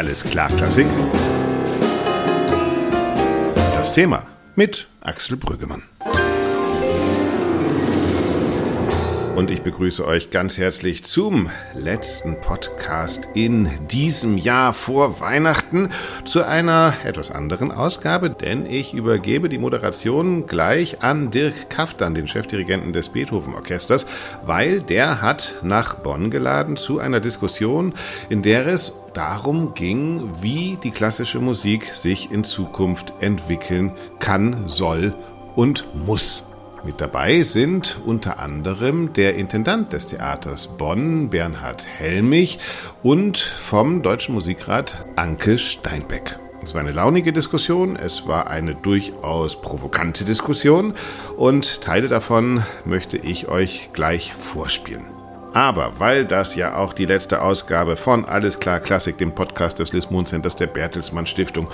Alles klar, Klassik. Das Thema mit Axel Brüggemann. und ich begrüße euch ganz herzlich zum letzten Podcast in diesem Jahr vor Weihnachten zu einer etwas anderen Ausgabe, denn ich übergebe die Moderation gleich an Dirk Kaftan, den Chefdirigenten des Beethoven Orchesters, weil der hat nach Bonn geladen zu einer Diskussion, in der es darum ging, wie die klassische Musik sich in Zukunft entwickeln kann, soll und muss. Mit dabei sind unter anderem der Intendant des Theaters Bonn, Bernhard Helmich, und vom Deutschen Musikrat Anke Steinbeck. Es war eine launige Diskussion, es war eine durchaus provokante Diskussion und Teile davon möchte ich euch gleich vorspielen. Aber weil das ja auch die letzte Ausgabe von Alles klar Klassik, dem Podcast des Lismon Centers der Bertelsmann Stiftung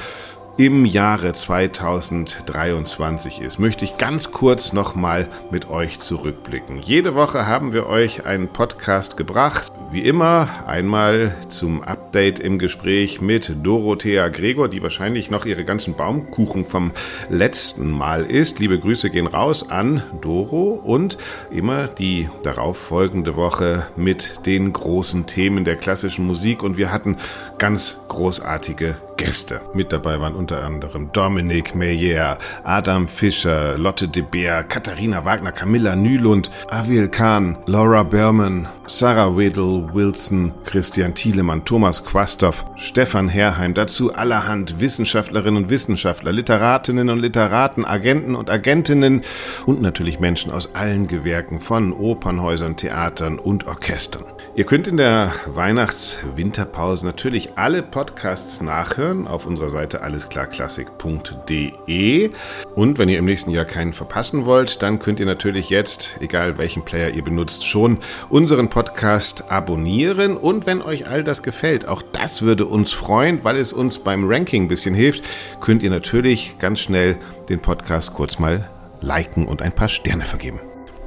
im Jahre 2023 ist, möchte ich ganz kurz nochmal mit euch zurückblicken. Jede Woche haben wir euch einen Podcast gebracht. Wie immer einmal zum Update im Gespräch mit Dorothea Gregor, die wahrscheinlich noch ihre ganzen Baumkuchen vom letzten Mal isst. Liebe Grüße gehen raus an Doro und immer die darauffolgende Woche mit den großen Themen der klassischen Musik und wir hatten ganz großartige Gäste. Mit dabei waren unter anderem Dominic Meyer, Adam Fischer, Lotte de Beer, Katharina Wagner, Camilla Nylund, Aviel Kahn, Laura Berman, Sarah Wedel, Wilson, Christian Thielemann, Thomas Quastoff, Stefan Herrheim, dazu allerhand Wissenschaftlerinnen und Wissenschaftler, Literatinnen und Literaten, Agenten und Agentinnen und natürlich Menschen aus allen Gewerken von Opernhäusern, Theatern und Orchestern. Ihr könnt in der Weihnachts-Winterpause natürlich alle Podcasts nachhören auf unserer Seite allesklarklassik.de. Und wenn ihr im nächsten Jahr keinen verpassen wollt, dann könnt ihr natürlich jetzt, egal welchen Player ihr benutzt, schon unseren Podcast abonnieren. Und wenn euch all das gefällt, auch das würde uns freuen, weil es uns beim Ranking ein bisschen hilft, könnt ihr natürlich ganz schnell den Podcast kurz mal liken und ein paar Sterne vergeben.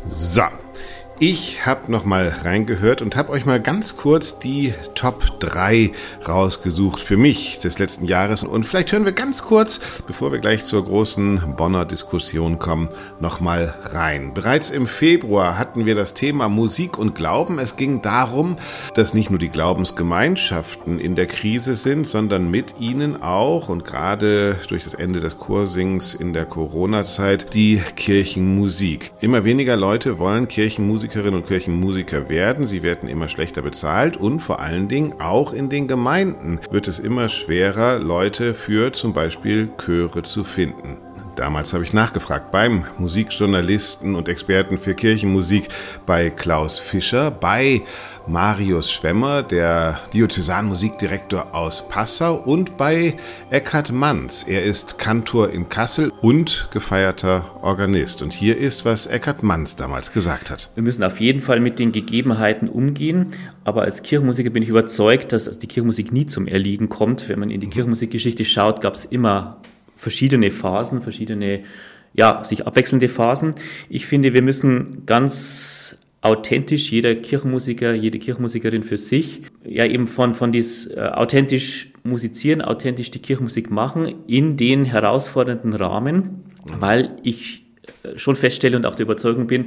So, ich habe noch mal reingehört und habe euch mal ganz kurz die Top 3 rausgesucht für mich des letzten Jahres. Und vielleicht hören wir ganz kurz, bevor wir gleich zur großen Bonner Diskussion kommen, noch mal rein. Bereits im Februar hatten wir das Thema Musik und Glauben. Es ging darum, dass nicht nur die Glaubensgemeinschaften in der Krise sind, sondern mit ihnen auch und gerade durch das Ende des Chorsings in der Corona-Zeit die Kirchenmusik. Immer weniger Leute wollen Kirchenmusik Kirchenmusikerinnen und Kirchenmusiker werden. Sie werden immer schlechter bezahlt und vor allen Dingen auch in den Gemeinden wird es immer schwerer, Leute für zum Beispiel Chöre zu finden. Damals habe ich nachgefragt beim Musikjournalisten und Experten für Kirchenmusik bei Klaus Fischer, bei Marius Schwemmer, der Diözesanmusikdirektor aus Passau und bei Eckhard Manz. Er ist Kantor in Kassel und gefeierter Organist. Und hier ist, was Eckhard Manz damals gesagt hat. Wir müssen auf jeden Fall mit den Gegebenheiten umgehen. Aber als Kirchenmusiker bin ich überzeugt, dass die Kirchenmusik nie zum Erliegen kommt. Wenn man in die Kirchenmusikgeschichte schaut, gab es immer verschiedene Phasen, verschiedene, ja, sich abwechselnde Phasen. Ich finde, wir müssen ganz authentisch, jeder Kirchenmusiker, jede Kirchenmusikerin für sich, ja eben von, von dies äh, authentisch musizieren, authentisch die Kirchenmusik machen in den herausfordernden Rahmen, weil ich äh, schon feststelle und auch der Überzeugung bin,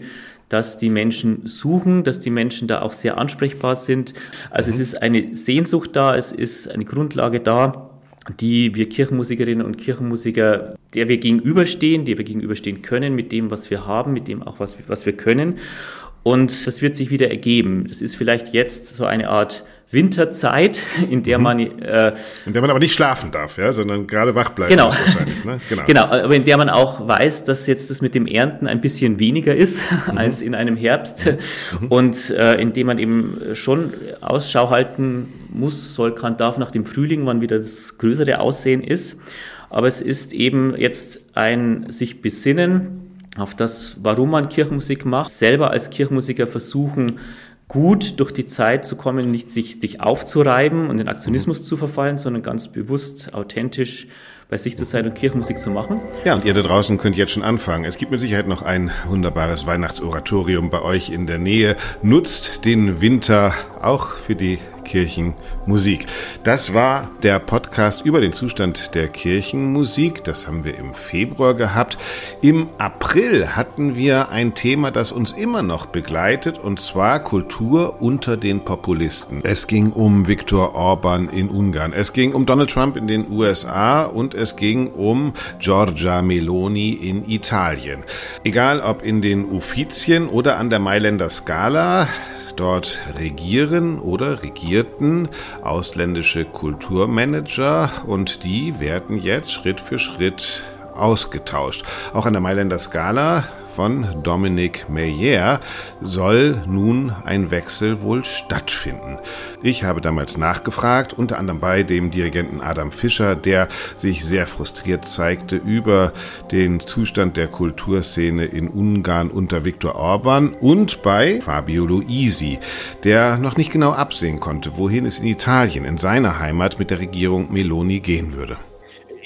dass die Menschen suchen, dass die Menschen da auch sehr ansprechbar sind. Also mhm. es ist eine Sehnsucht da, es ist eine Grundlage da, die wir Kirchenmusikerinnen und Kirchenmusiker, der wir gegenüberstehen, der wir gegenüberstehen können mit dem, was wir haben, mit dem auch, was, was wir können. Und das wird sich wieder ergeben. Das ist vielleicht jetzt so eine Art Winterzeit, in der mhm. man äh, in der man aber nicht schlafen darf, ja, sondern gerade wach bleiben genau. muss wahrscheinlich. Ne? Genau. genau, aber in der man auch weiß, dass jetzt das mit dem Ernten ein bisschen weniger ist mhm. als in einem Herbst mhm. und äh, in dem man eben schon Ausschau halten muss, soll, kann, darf nach dem Frühling, wann wieder das größere Aussehen ist. Aber es ist eben jetzt ein sich besinnen auf das, warum man Kirchenmusik macht, selber als Kirchenmusiker versuchen, gut durch die Zeit zu kommen, nicht sich, sich aufzureiben und in Aktionismus mhm. zu verfallen, sondern ganz bewusst, authentisch bei sich zu sein und Kirchenmusik zu machen. Ja, und ihr da draußen könnt jetzt schon anfangen. Es gibt mit Sicherheit noch ein wunderbares Weihnachtsoratorium bei euch in der Nähe. Nutzt den Winter auch für die Kirchenmusik. Das war der Podcast über den Zustand der Kirchenmusik. Das haben wir im Februar gehabt. Im April hatten wir ein Thema, das uns immer noch begleitet, und zwar Kultur unter den Populisten. Es ging um Viktor Orban in Ungarn. Es ging um Donald Trump in den USA und es ging um Giorgia Meloni in Italien. Egal ob in den Uffizien oder an der Mailänder Skala, Dort regieren oder regierten ausländische Kulturmanager und die werden jetzt Schritt für Schritt ausgetauscht. Auch an der Mailänder Skala von Dominic Meyer soll nun ein Wechsel wohl stattfinden. Ich habe damals nachgefragt, unter anderem bei dem Dirigenten Adam Fischer, der sich sehr frustriert zeigte über den Zustand der Kulturszene in Ungarn unter Viktor Orban und bei Fabio Luisi, der noch nicht genau absehen konnte, wohin es in Italien, in seiner Heimat mit der Regierung Meloni gehen würde.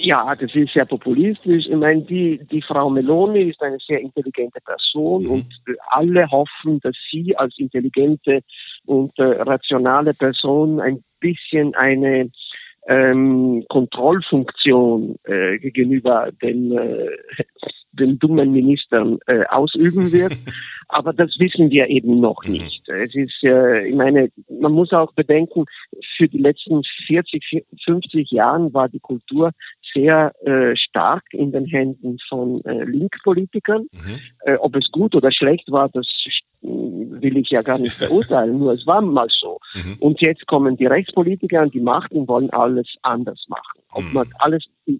Ja, das ist sehr populistisch. Ich meine, die, die Frau Meloni ist eine sehr intelligente Person mhm. und alle hoffen, dass sie als intelligente und äh, rationale Person ein bisschen eine ähm, Kontrollfunktion äh, gegenüber den, äh, den dummen Ministern äh, ausüben wird. Aber das wissen wir eben noch mhm. nicht. Es ist, äh, ich meine, man muss auch bedenken, für die letzten 40, 50 Jahren war die Kultur sehr äh, stark in den Händen von äh, Linkpolitikern. Mhm. Äh, ob es gut oder schlecht war, das will ich ja gar nicht verurteilen, nur es war mal so. Mhm. Und jetzt kommen die Rechtspolitiker an die Macht und wollen alles anders machen. Ob mhm. man alles äh,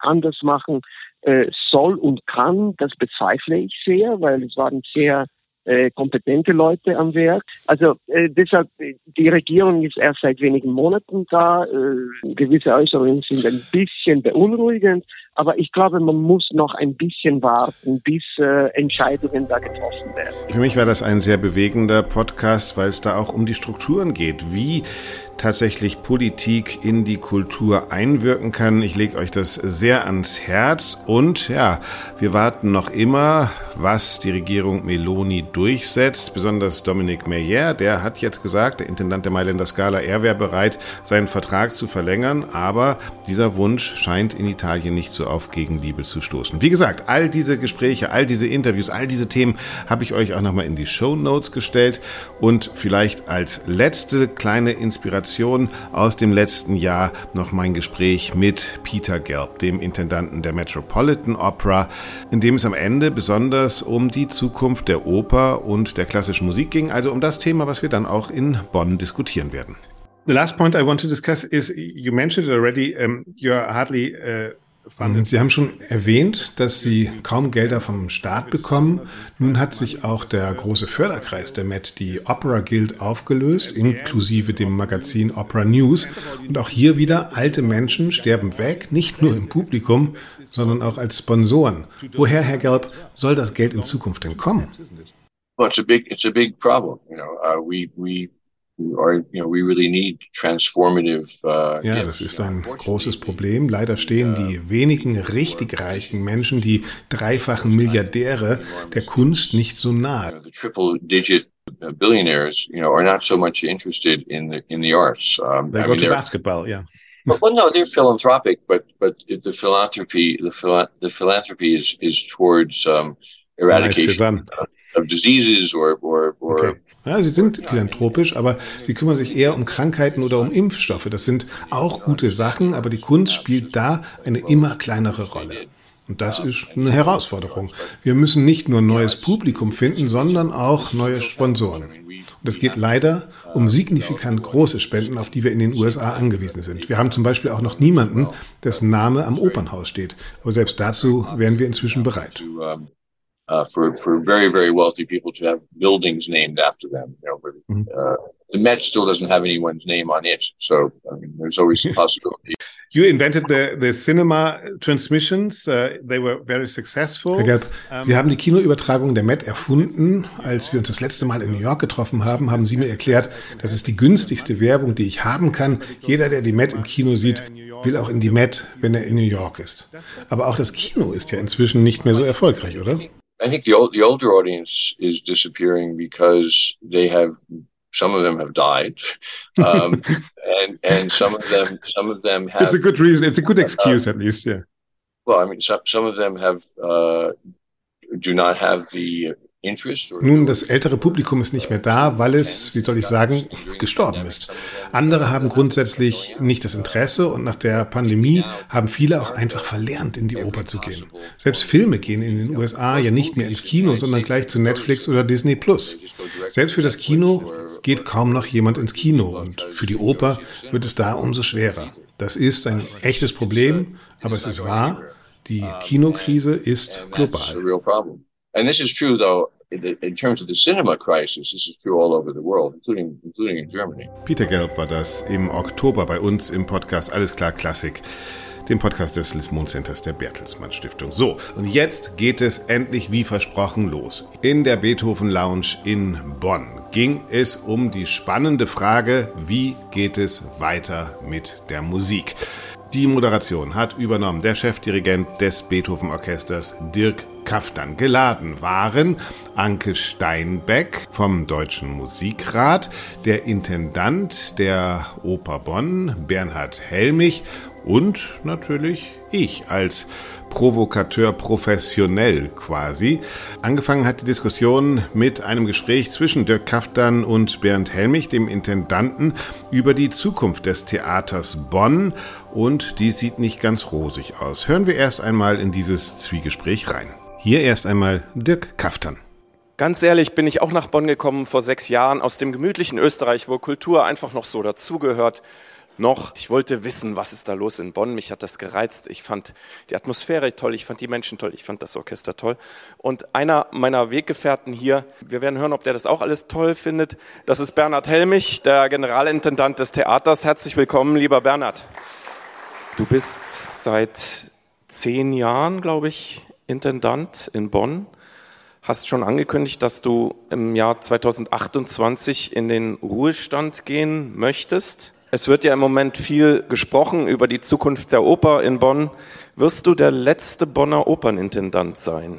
anders machen äh, soll und kann, das bezweifle ich sehr, weil es waren sehr äh, kompetente Leute am Werk. Also äh, deshalb, die Regierung ist erst seit wenigen Monaten da. Äh, gewisse Äußerungen sind ein bisschen beunruhigend, aber ich glaube, man muss noch ein bisschen warten, bis äh, Entscheidungen da getroffen werden. Für mich war das ein sehr bewegender Podcast, weil es da auch um die Strukturen geht. Wie tatsächlich Politik in die Kultur einwirken kann. Ich lege euch das sehr ans Herz und ja, wir warten noch immer, was die Regierung Meloni durchsetzt. Besonders Dominic Meyer, der hat jetzt gesagt, der Intendant der Mailänder Scala, er wäre bereit, seinen Vertrag zu verlängern, aber dieser Wunsch scheint in Italien nicht auf Gegenliebe zu stoßen. Wie gesagt, all diese Gespräche, all diese Interviews, all diese Themen habe ich euch auch nochmal in die Show Notes gestellt und vielleicht als letzte kleine Inspiration Inspiration aus dem letzten Jahr noch mein Gespräch mit Peter Gelb, dem Intendanten der Metropolitan Opera, in dem es am Ende besonders um die Zukunft der Oper und der klassischen Musik ging, also um das Thema, was wir dann auch in Bonn diskutieren werden. The last point I want to discuss is you mentioned it already. Um, you're hardly uh Sie haben schon erwähnt, dass Sie kaum Gelder vom Staat bekommen. Nun hat sich auch der große Förderkreis der Met, die Opera Guild, aufgelöst, inklusive dem Magazin Opera News. Und auch hier wieder, alte Menschen sterben weg, nicht nur im Publikum, sondern auch als Sponsoren. Woher, Herr Gelb, soll das Geld in Zukunft denn kommen? Well, it's a big, it's a big problem. You know, uh, we, we Uh, ja, das ist ein großes Problem. Leider stehen die wenigen richtig reichen Menschen, die dreifachen Milliardäre der Kunst nicht so nahe. Uh, billionaires, you know, are not so much interested in the in the arts. Um, they I go mean, to basketball, yeah. But, well, no, they're philanthropic, but but the philanthropy the phila the philanthropy is is towards um, eradication nice, of diseases or or or okay. Ja, sie sind philanthropisch, aber sie kümmern sich eher um Krankheiten oder um Impfstoffe. Das sind auch gute Sachen, aber die Kunst spielt da eine immer kleinere Rolle. Und das ist eine Herausforderung. Wir müssen nicht nur neues Publikum finden, sondern auch neue Sponsoren. Und es geht leider um signifikant große Spenden, auf die wir in den USA angewiesen sind. Wir haben zum Beispiel auch noch niemanden, dessen Name am Opernhaus steht. Aber selbst dazu wären wir inzwischen bereit uh, for for very very wealthy people to have buildings named after them. You know, but, mm-hmm. uh, the Met still doesn't have anyone's name on it, so I mean, there's always a possibility. You invented the, the cinema transmissions. Uh, they were very successful. Herr Gelb, Sie haben die Kinoübertragung der Met erfunden. Als wir uns das letzte Mal in New York getroffen haben, haben Sie mir erklärt, das ist die günstigste Werbung, die ich haben kann. Jeder, der die Met im Kino sieht, will auch in die Met, wenn er in New York ist. Aber auch das Kino ist ja inzwischen nicht mehr so erfolgreich, oder? I think the old, the older audience is disappearing because they have Some of them have died, um, and and some of them some of them have. It's a good reason. It's a good excuse, uh, at least. Yeah. Well, I mean, some some of them have uh, do not have the Nun, das ältere Publikum ist nicht mehr da, weil es, wie soll ich sagen, gestorben ist. Andere haben grundsätzlich nicht das Interesse und nach der Pandemie haben viele auch einfach verlernt, in die Oper zu gehen. Selbst Filme gehen in den USA ja nicht mehr ins Kino, sondern gleich zu Netflix oder Disney Plus. Selbst für das Kino geht kaum noch jemand ins Kino und für die Oper wird es da umso schwerer. Das ist ein echtes Problem, aber es ist wahr, die Kinokrise ist global. And this is true, though, in terms of the cinema crisis, this is true all over the world, including, including in Germany. Peter Gelb war das im Oktober bei uns im Podcast Alles klar Klassik, dem Podcast des Lismon Centers der Bertelsmann Stiftung. So, und jetzt geht es endlich wie versprochen los. In der Beethoven Lounge in Bonn ging es um die spannende Frage, wie geht es weiter mit der Musik? Die Moderation hat übernommen der Chefdirigent des Beethoven Orchesters Dirk Kaftan. Geladen waren Anke Steinbeck vom Deutschen Musikrat, der Intendant der Oper Bonn, Bernhard Helmich und natürlich ich als Provokateur professionell quasi. Angefangen hat die Diskussion mit einem Gespräch zwischen Dirk Kaftan und Bernd Helmich, dem Intendanten, über die Zukunft des Theaters Bonn und die sieht nicht ganz rosig aus. Hören wir erst einmal in dieses Zwiegespräch rein. Hier erst einmal Dirk Kaftan. Ganz ehrlich bin ich auch nach Bonn gekommen vor sechs Jahren aus dem gemütlichen Österreich, wo Kultur einfach noch so dazugehört. Noch, ich wollte wissen, was ist da los in Bonn. Mich hat das gereizt. Ich fand die Atmosphäre toll, ich fand die Menschen toll, ich fand das Orchester toll. Und einer meiner Weggefährten hier, wir werden hören, ob der das auch alles toll findet, das ist Bernhard Helmich, der Generalintendant des Theaters. Herzlich willkommen, lieber Bernhard. Du bist seit zehn Jahren, glaube ich, Intendant in Bonn, hast schon angekündigt, dass du im Jahr 2028 in den Ruhestand gehen möchtest. Es wird ja im Moment viel gesprochen über die Zukunft der Oper in Bonn. Wirst du der letzte Bonner Opernintendant sein?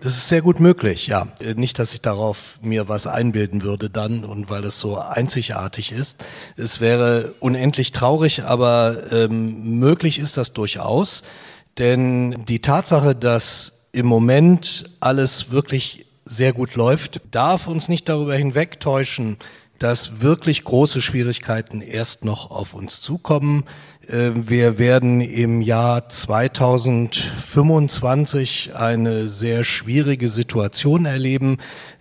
Das ist sehr gut möglich, ja. Nicht, dass ich darauf mir was einbilden würde dann und weil es so einzigartig ist. Es wäre unendlich traurig, aber ähm, möglich ist das durchaus. Denn die Tatsache, dass im Moment alles wirklich sehr gut läuft, darf uns nicht darüber hinwegtäuschen, dass wirklich große Schwierigkeiten erst noch auf uns zukommen. Ähm, wir werden im Jahr 2025 eine sehr schwierige Situation erleben.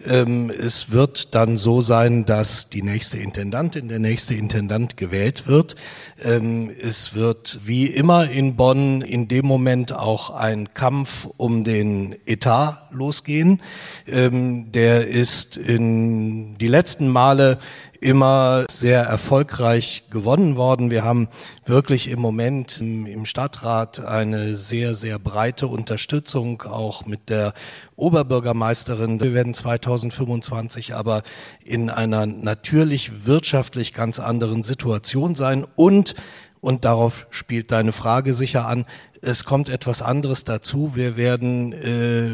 Ähm, es wird dann so sein, dass die nächste Intendantin, der nächste Intendant gewählt wird. Ähm, es wird wie immer in Bonn in dem Moment auch ein Kampf um den Etat losgehen. Der ist in die letzten Male immer sehr erfolgreich gewonnen worden. Wir haben wirklich im Moment im Stadtrat eine sehr, sehr breite Unterstützung, auch mit der Oberbürgermeisterin. Wir werden 2025 aber in einer natürlich wirtschaftlich ganz anderen Situation sein und und darauf spielt deine Frage sicher an. Es kommt etwas anderes dazu. Wir werden äh,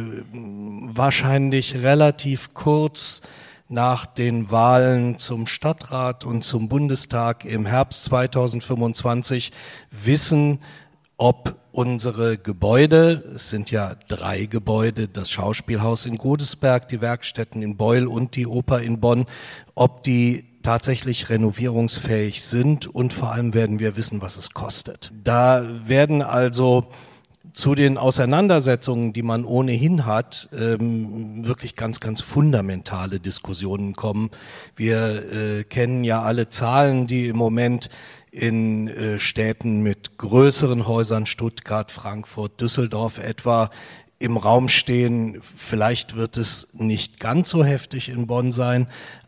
wahrscheinlich relativ kurz nach den Wahlen zum Stadtrat und zum Bundestag im Herbst 2025 wissen, ob unsere Gebäude, es sind ja drei Gebäude, das Schauspielhaus in Godesberg, die Werkstätten in Beul und die Oper in Bonn, ob die tatsächlich renovierungsfähig sind und vor allem werden wir wissen, was es kostet. Da werden also zu den Auseinandersetzungen, die man ohnehin hat, ähm, wirklich ganz, ganz fundamentale Diskussionen kommen. Wir äh, kennen ja alle Zahlen, die im Moment in äh, Städten mit größeren Häusern, Stuttgart, Frankfurt, Düsseldorf etwa, im Raum stehen. Vielleicht wird es nicht ganz so heftig in Bonn sein,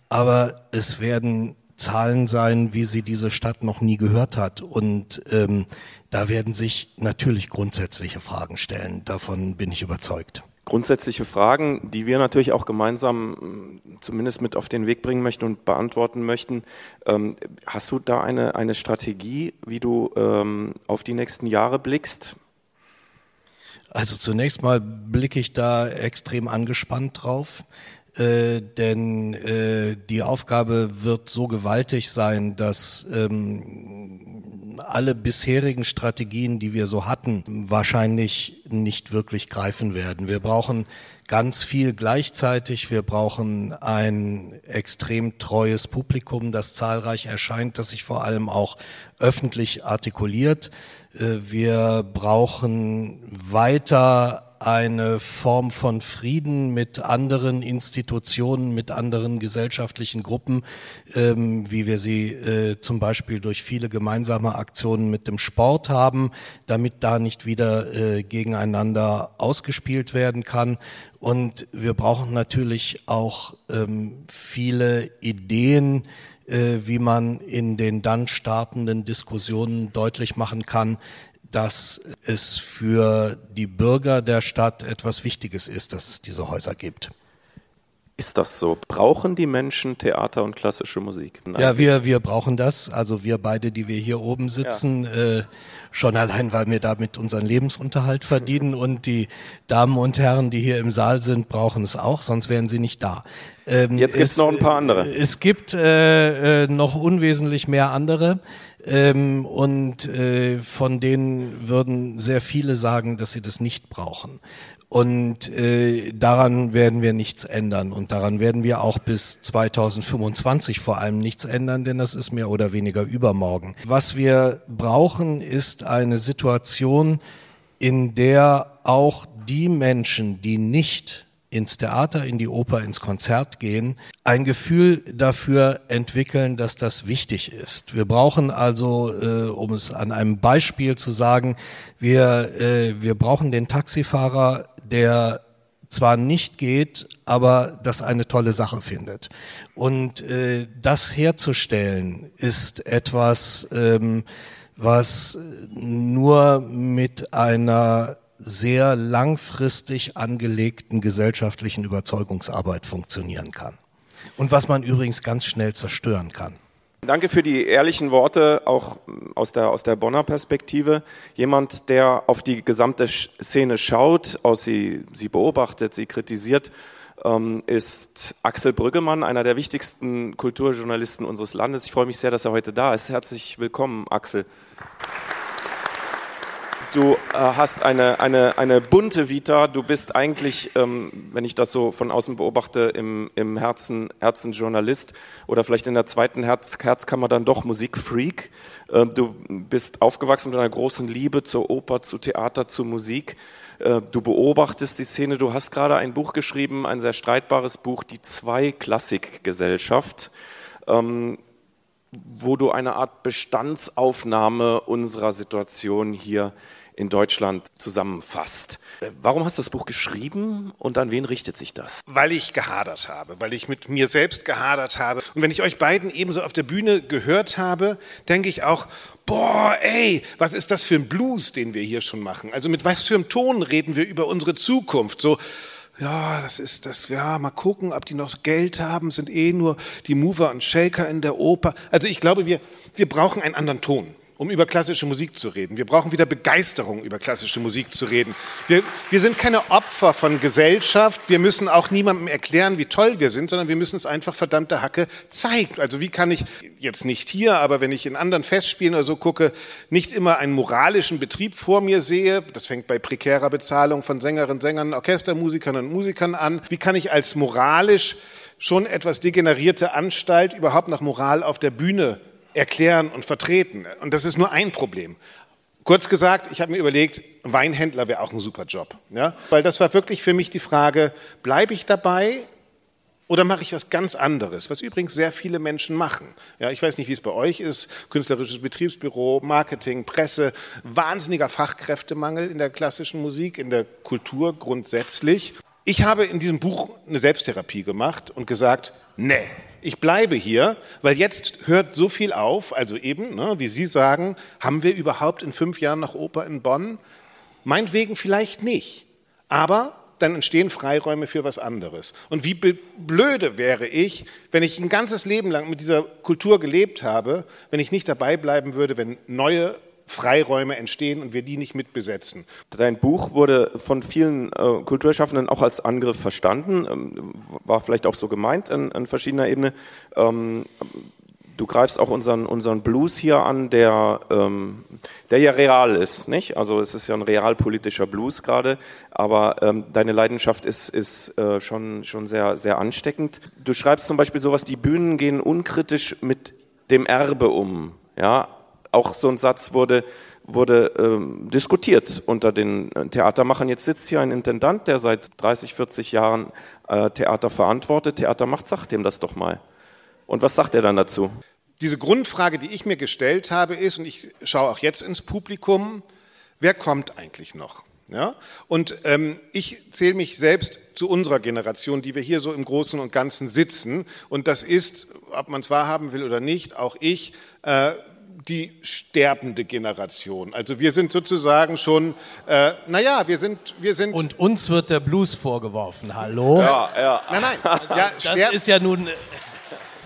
aber es werden Zahlen sein, wie sie diese Stadt noch nie gehört hat. Und ähm, da werden sich natürlich grundsätzliche Fragen stellen. Davon bin ich überzeugt. Grundsätzliche Fragen, die wir natürlich auch gemeinsam äh, zumindest mit auf den Weg bringen möchten und beantworten möchten. Ähm, hast du da eine, eine Strategie, wie du ähm, auf die nächsten Jahre blickst? Also zunächst mal blicke ich da extrem angespannt drauf. Äh, denn äh, die Aufgabe wird so gewaltig sein, dass ähm, alle bisherigen Strategien, die wir so hatten, wahrscheinlich nicht wirklich greifen werden. Wir brauchen ganz viel gleichzeitig. Wir brauchen ein extrem treues Publikum, das zahlreich erscheint, das sich vor allem auch öffentlich artikuliert. Äh, wir brauchen weiter eine Form von Frieden mit anderen Institutionen, mit anderen gesellschaftlichen Gruppen, ähm, wie wir sie äh, zum Beispiel durch viele gemeinsame Aktionen mit dem Sport haben, damit da nicht wieder äh, gegeneinander ausgespielt werden kann. Und wir brauchen natürlich auch ähm, viele Ideen, äh, wie man in den dann startenden Diskussionen deutlich machen kann, dass es für die Bürger der Stadt etwas Wichtiges ist, dass es diese Häuser gibt. Ist das so? Brauchen die Menschen Theater und klassische Musik? Nein. Ja, wir, wir brauchen das. Also wir beide, die wir hier oben sitzen, ja. äh, schon allein, weil wir damit unseren Lebensunterhalt verdienen und die Damen und Herren, die hier im Saal sind, brauchen es auch, sonst wären sie nicht da. Ähm, Jetzt gibt es noch ein paar andere. Es gibt äh, äh, noch unwesentlich mehr andere. Ähm, und äh, von denen würden sehr viele sagen, dass sie das nicht brauchen. Und äh, daran werden wir nichts ändern. Und daran werden wir auch bis 2025 vor allem nichts ändern, denn das ist mehr oder weniger übermorgen. Was wir brauchen, ist eine Situation, in der auch die Menschen, die nicht ins Theater, in die Oper, ins Konzert gehen, ein Gefühl dafür entwickeln, dass das wichtig ist. Wir brauchen also, äh, um es an einem Beispiel zu sagen, wir, äh, wir brauchen den Taxifahrer, der zwar nicht geht, aber das eine tolle Sache findet. Und äh, das herzustellen ist etwas, ähm, was nur mit einer sehr langfristig angelegten gesellschaftlichen Überzeugungsarbeit funktionieren kann. Und was man übrigens ganz schnell zerstören kann. Danke für die ehrlichen Worte, auch aus der, aus der Bonner Perspektive. Jemand, der auf die gesamte Szene schaut, aus sie, sie beobachtet, sie kritisiert, ähm, ist Axel Brüggemann, einer der wichtigsten Kulturjournalisten unseres Landes. Ich freue mich sehr, dass er heute da ist. Herzlich willkommen, Axel. Du äh, hast eine, eine, eine bunte Vita. Du bist eigentlich, ähm, wenn ich das so von außen beobachte, im, im Herzen, Herzen Journalist oder vielleicht in der zweiten Herz, Herzkammer dann doch Musikfreak. Äh, du bist aufgewachsen mit einer großen Liebe zur Oper, zu Theater, zu Musik. Äh, du beobachtest die Szene. Du hast gerade ein Buch geschrieben, ein sehr streitbares Buch, die Zwei-Klassikgesellschaft. Ähm, wo du eine Art Bestandsaufnahme unserer Situation hier in Deutschland zusammenfasst. Warum hast du das Buch geschrieben und an wen richtet sich das? Weil ich gehadert habe, weil ich mit mir selbst gehadert habe. Und wenn ich euch beiden ebenso auf der Bühne gehört habe, denke ich auch, boah, ey, was ist das für ein Blues, den wir hier schon machen? Also mit was für einem Ton reden wir über unsere Zukunft? So, ja, das ist das, ja, mal gucken, ob die noch Geld haben, sind eh nur die Mover und Shaker in der Oper. Also ich glaube, wir, wir brauchen einen anderen Ton um über klassische Musik zu reden. Wir brauchen wieder Begeisterung, über klassische Musik zu reden. Wir, wir sind keine Opfer von Gesellschaft. Wir müssen auch niemandem erklären, wie toll wir sind, sondern wir müssen es einfach verdammte Hacke zeigen. Also wie kann ich jetzt nicht hier, aber wenn ich in anderen Festspielen oder so gucke, nicht immer einen moralischen Betrieb vor mir sehe. Das fängt bei prekärer Bezahlung von Sängerinnen, Sängern, Orchestermusikern und Musikern an. Wie kann ich als moralisch schon etwas degenerierte Anstalt überhaupt nach Moral auf der Bühne erklären und vertreten. Und das ist nur ein Problem. Kurz gesagt, ich habe mir überlegt, Weinhändler wäre auch ein super Job. Ja? Weil das war wirklich für mich die Frage, bleibe ich dabei oder mache ich was ganz anderes, was übrigens sehr viele Menschen machen. Ja, ich weiß nicht, wie es bei euch ist. Künstlerisches Betriebsbüro, Marketing, Presse, wahnsinniger Fachkräftemangel in der klassischen Musik, in der Kultur grundsätzlich. Ich habe in diesem Buch eine Selbsttherapie gemacht und gesagt, nee, ich bleibe hier, weil jetzt hört so viel auf, also eben, ne, wie Sie sagen, haben wir überhaupt in fünf Jahren noch Oper in Bonn? Meinetwegen vielleicht nicht, aber dann entstehen Freiräume für was anderes. Und wie blöde wäre ich, wenn ich ein ganzes Leben lang mit dieser Kultur gelebt habe, wenn ich nicht dabei bleiben würde, wenn neue Freiräume entstehen und wir die nicht mitbesetzen. Dein Buch wurde von vielen äh, Kulturschaffenden auch als Angriff verstanden, ähm, war vielleicht auch so gemeint an, an verschiedener Ebene. Ähm, du greifst auch unseren, unseren Blues hier an, der, ähm, der ja real ist, nicht? Also es ist ja ein realpolitischer Blues gerade, aber ähm, deine Leidenschaft ist, ist äh, schon, schon sehr, sehr ansteckend. Du schreibst zum Beispiel sowas, die Bühnen gehen unkritisch mit dem Erbe um. Ja, auch so ein Satz wurde, wurde ähm, diskutiert unter den Theatermachern. Jetzt sitzt hier ein Intendant, der seit 30, 40 Jahren äh, Theater verantwortet. Theater macht, sagt dem das doch mal. Und was sagt er dann dazu? Diese Grundfrage, die ich mir gestellt habe, ist, und ich schaue auch jetzt ins Publikum, wer kommt eigentlich noch? Ja? Und ähm, ich zähle mich selbst zu unserer Generation, die wir hier so im Großen und Ganzen sitzen. Und das ist, ob man es wahrhaben will oder nicht, auch ich, äh, die sterbende Generation. Also wir sind sozusagen schon, äh, naja, wir sind, wir sind. Und uns wird der Blues vorgeworfen. Hallo? Ja, ja. Nein, nein. Ja, das ist ja nun.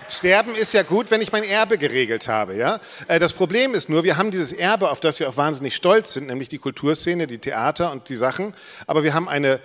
Sterben ist ja gut, wenn ich mein Erbe geregelt habe. Ja? Äh, das Problem ist nur, wir haben dieses Erbe, auf das wir auch wahnsinnig stolz sind, nämlich die Kulturszene, die Theater und die Sachen. Aber wir haben eine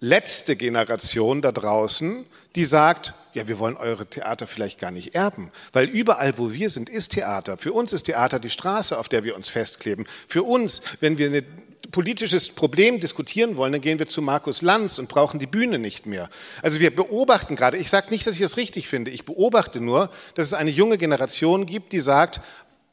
letzte Generation da draußen, die sagt, ja, wir wollen eure Theater vielleicht gar nicht erben, weil überall, wo wir sind, ist Theater. Für uns ist Theater die Straße, auf der wir uns festkleben. Für uns, wenn wir eine politisches Problem diskutieren wollen, dann gehen wir zu Markus Lanz und brauchen die Bühne nicht mehr. Also wir beobachten gerade, ich sage nicht, dass ich das richtig finde, ich beobachte nur, dass es eine junge Generation gibt, die sagt,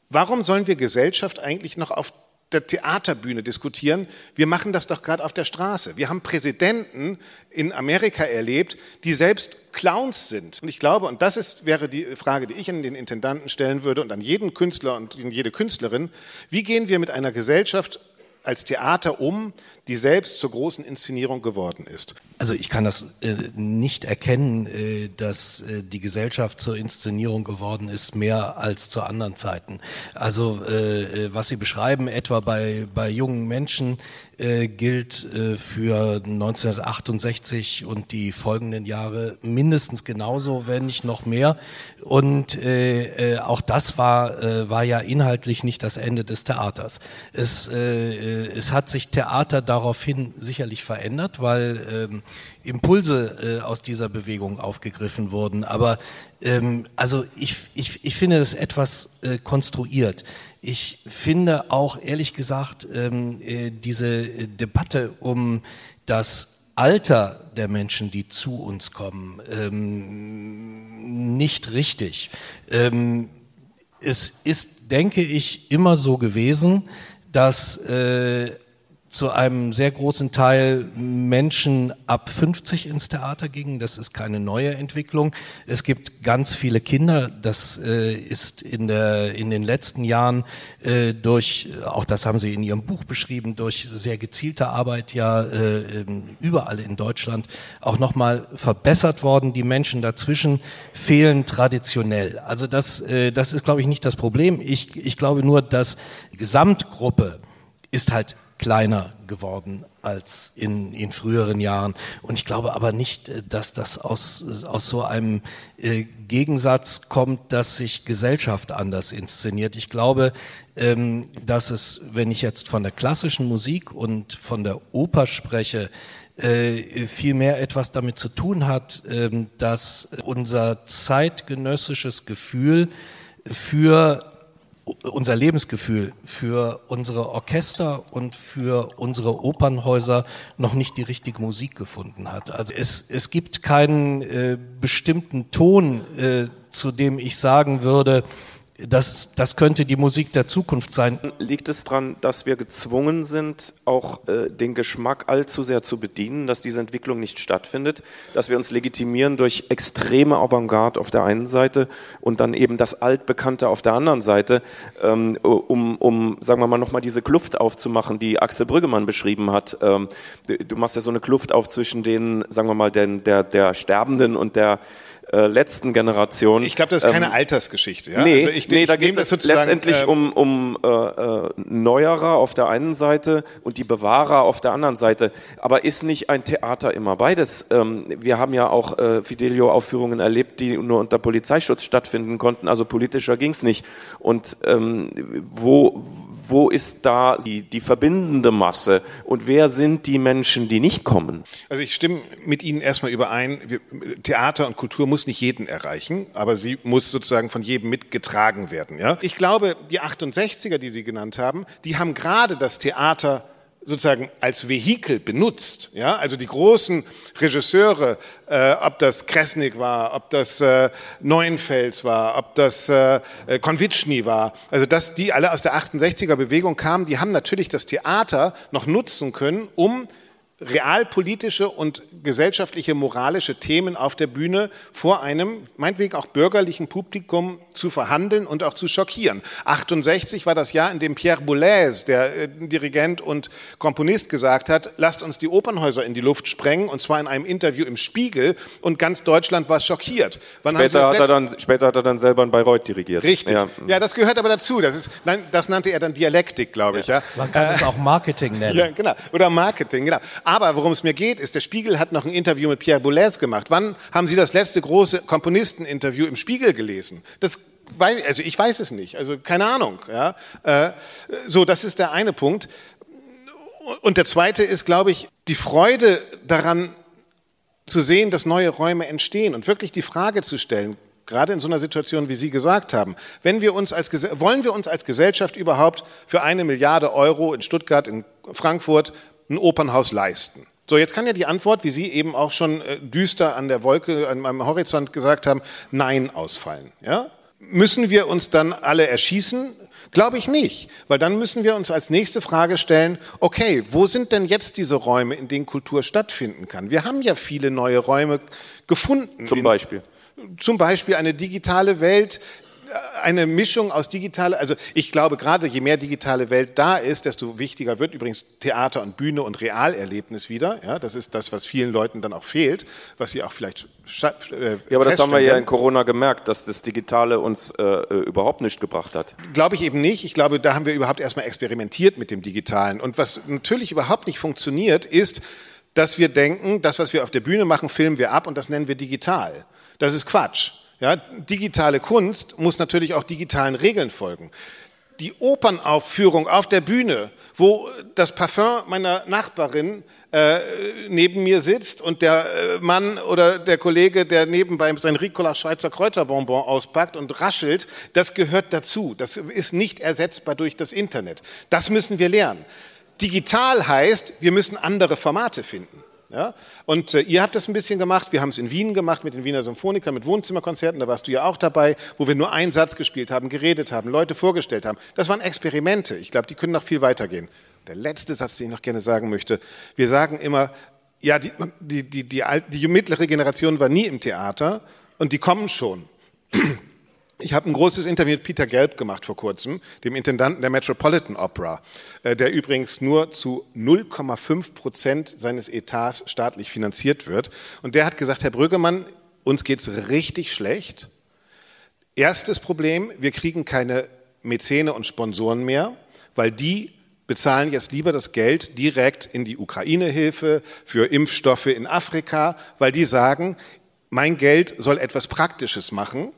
warum sollen wir Gesellschaft eigentlich noch auf der Theaterbühne diskutieren. Wir machen das doch gerade auf der Straße. Wir haben Präsidenten in Amerika erlebt, die selbst Clowns sind. Und ich glaube, und das ist, wäre die Frage, die ich an den Intendanten stellen würde und an jeden Künstler und jede Künstlerin, wie gehen wir mit einer Gesellschaft als Theater um, die selbst zur großen Inszenierung geworden ist. Also ich kann das äh, nicht erkennen, äh, dass äh, die Gesellschaft zur Inszenierung geworden ist, mehr als zu anderen Zeiten. Also äh, äh, was Sie beschreiben, etwa bei, bei jungen Menschen, äh, gilt für 1968 und die folgenden Jahre mindestens genauso, wenn nicht noch mehr. Und auch das war, war ja inhaltlich nicht das Ende des Theaters. Es, es hat sich Theater daraufhin sicherlich verändert, weil ähm, Impulse äh, aus dieser Bewegung aufgegriffen wurden. Aber ähm, also ich, ich, ich finde das etwas äh, konstruiert. Ich finde auch ehrlich gesagt ähm, äh, diese Debatte um das Alter der Menschen, die zu uns kommen, ähm, nicht richtig. Ähm, es ist, denke ich, immer so gewesen, dass äh, zu einem sehr großen Teil Menschen ab 50 ins Theater gingen. Das ist keine neue Entwicklung. Es gibt ganz viele Kinder. Das äh, ist in, der, in den letzten Jahren äh, durch, auch das haben Sie in Ihrem Buch beschrieben, durch sehr gezielte Arbeit ja äh, überall in Deutschland auch nochmal verbessert worden. Die Menschen dazwischen fehlen traditionell. Also das, äh, das ist, glaube ich, nicht das Problem. Ich, ich glaube nur, dass Gesamtgruppe ist halt kleiner geworden als in, in früheren Jahren. Und ich glaube aber nicht, äh, dass das aus, aus so einem äh, Gegensatz kommt, dass sich Gesellschaft anders inszeniert. Ich glaube, ähm, dass es, wenn ich jetzt von der klassischen Musik und von der Oper spreche, äh, vielmehr etwas damit zu tun hat, ähm, dass unser zeitgenössisches Gefühl für unser Lebensgefühl für unsere Orchester und für unsere Opernhäuser noch nicht die richtige Musik gefunden hat. Also es, es gibt keinen äh, bestimmten Ton, äh, zu dem ich sagen würde, das, das könnte die Musik der Zukunft sein. Liegt es daran, dass wir gezwungen sind, auch äh, den Geschmack allzu sehr zu bedienen, dass diese Entwicklung nicht stattfindet, dass wir uns legitimieren durch extreme Avantgarde auf der einen Seite und dann eben das Altbekannte auf der anderen Seite, ähm, um, um, sagen wir mal, nochmal diese Kluft aufzumachen, die Axel Brüggemann beschrieben hat. Ähm, du machst ja so eine Kluft auf zwischen den, sagen wir mal, den, der, der Sterbenden und der äh, letzten Generation. Ich glaube, das ist keine ähm, Altersgeschichte. Ja? Nee, also ich, nee ich da geht es letztendlich ähm, um, um äh, äh, Neuerer auf der einen Seite und die Bewahrer auf der anderen Seite. Aber ist nicht ein Theater immer beides? Ähm, wir haben ja auch äh, Fidelio-Aufführungen erlebt, die nur unter Polizeischutz stattfinden konnten. Also politischer ging's nicht. Und ähm, wo wo ist da die, die verbindende Masse und wer sind die Menschen, die nicht kommen? Also ich stimme mit Ihnen erstmal überein. Theater und Kultur muss nicht jeden erreichen, aber sie muss sozusagen von jedem mitgetragen werden. Ja? Ich glaube, die 68er, die Sie genannt haben, die haben gerade das Theater sozusagen als Vehikel benutzt. Ja, also die großen Regisseure, äh, ob das Kresnik war, ob das äh, Neuenfels war, ob das äh, Konvitschny war, also dass die alle aus der 68er Bewegung kamen, die haben natürlich das Theater noch nutzen können, um realpolitische und gesellschaftliche, moralische Themen auf der Bühne vor einem, meinetwegen auch bürgerlichen Publikum zu verhandeln und auch zu schockieren. 68 war das Jahr, in dem Pierre Boulez, der äh, Dirigent und Komponist, gesagt hat, lasst uns die Opernhäuser in die Luft sprengen, und zwar in einem Interview im Spiegel, und ganz Deutschland war schockiert. Später hat, er dann, später hat er dann selber in Bayreuth dirigiert. Richtig. Ja, ja das gehört aber dazu. Das, ist, nein, das nannte er dann Dialektik, glaube ich. Ja. Man kann es auch Marketing nennen. Ja, genau. Oder Marketing, genau. Aber worum es mir geht, ist, der Spiegel hat noch ein Interview mit Pierre Boulez gemacht. Wann haben Sie das letzte große Komponisteninterview im Spiegel gelesen? Das weiß, also ich weiß es nicht, also keine Ahnung. Ja. Äh, so, das ist der eine Punkt. Und der zweite ist, glaube ich, die Freude daran zu sehen, dass neue Räume entstehen und wirklich die Frage zu stellen, gerade in so einer Situation, wie Sie gesagt haben, wenn wir uns als, wollen wir uns als Gesellschaft überhaupt für eine Milliarde Euro in Stuttgart, in Frankfurt ein Opernhaus leisten? So, jetzt kann ja die Antwort, wie Sie eben auch schon äh, düster an der Wolke, an meinem Horizont gesagt haben, Nein ausfallen. Ja? Müssen wir uns dann alle erschießen? Glaube ich nicht, weil dann müssen wir uns als nächste Frage stellen, okay, wo sind denn jetzt diese Räume, in denen Kultur stattfinden kann? Wir haben ja viele neue Räume gefunden. Zum Beispiel? Zum Beispiel eine digitale Welt, eine Mischung aus digitale, also ich glaube gerade, je mehr digitale Welt da ist, desto wichtiger wird übrigens Theater und Bühne und Realerlebnis wieder. Ja, das ist das, was vielen Leuten dann auch fehlt, was sie auch vielleicht. Äh, ja, aber das haben wir ja in Corona gemerkt, dass das Digitale uns äh, überhaupt nicht gebracht hat. Glaube ich eben nicht. Ich glaube, da haben wir überhaupt erstmal experimentiert mit dem Digitalen. Und was natürlich überhaupt nicht funktioniert, ist, dass wir denken, das, was wir auf der Bühne machen, filmen wir ab und das nennen wir digital. Das ist Quatsch. Ja, digitale Kunst muss natürlich auch digitalen Regeln folgen. Die Opernaufführung auf der Bühne, wo das Parfum meiner Nachbarin äh, neben mir sitzt und der äh, Mann oder der Kollege, der nebenbei sein Ricola Schweizer Kräuterbonbon auspackt und raschelt, das gehört dazu. Das ist nicht ersetzbar durch das Internet. Das müssen wir lernen. Digital heißt, wir müssen andere Formate finden. Ja? Und äh, ihr habt das ein bisschen gemacht, wir haben es in Wien gemacht mit den Wiener Symphonikern, mit Wohnzimmerkonzerten, da warst du ja auch dabei, wo wir nur einen Satz gespielt haben, geredet haben, Leute vorgestellt haben. Das waren Experimente, ich glaube, die können noch viel weitergehen. Der letzte Satz, den ich noch gerne sagen möchte, wir sagen immer, ja, die, die, die, die, die mittlere Generation war nie im Theater und die kommen schon. Ich habe ein großes Interview mit Peter Gelb gemacht vor kurzem, dem Intendanten der Metropolitan Opera, äh, der übrigens nur zu 0,5 Prozent seines Etats staatlich finanziert wird. Und der hat gesagt, Herr Brüggemann, uns geht's richtig schlecht. Erstes Problem, wir kriegen keine Mäzene und Sponsoren mehr, weil die bezahlen jetzt lieber das Geld direkt in die Ukraine-Hilfe, für Impfstoffe in Afrika, weil die sagen, mein Geld soll etwas Praktisches machen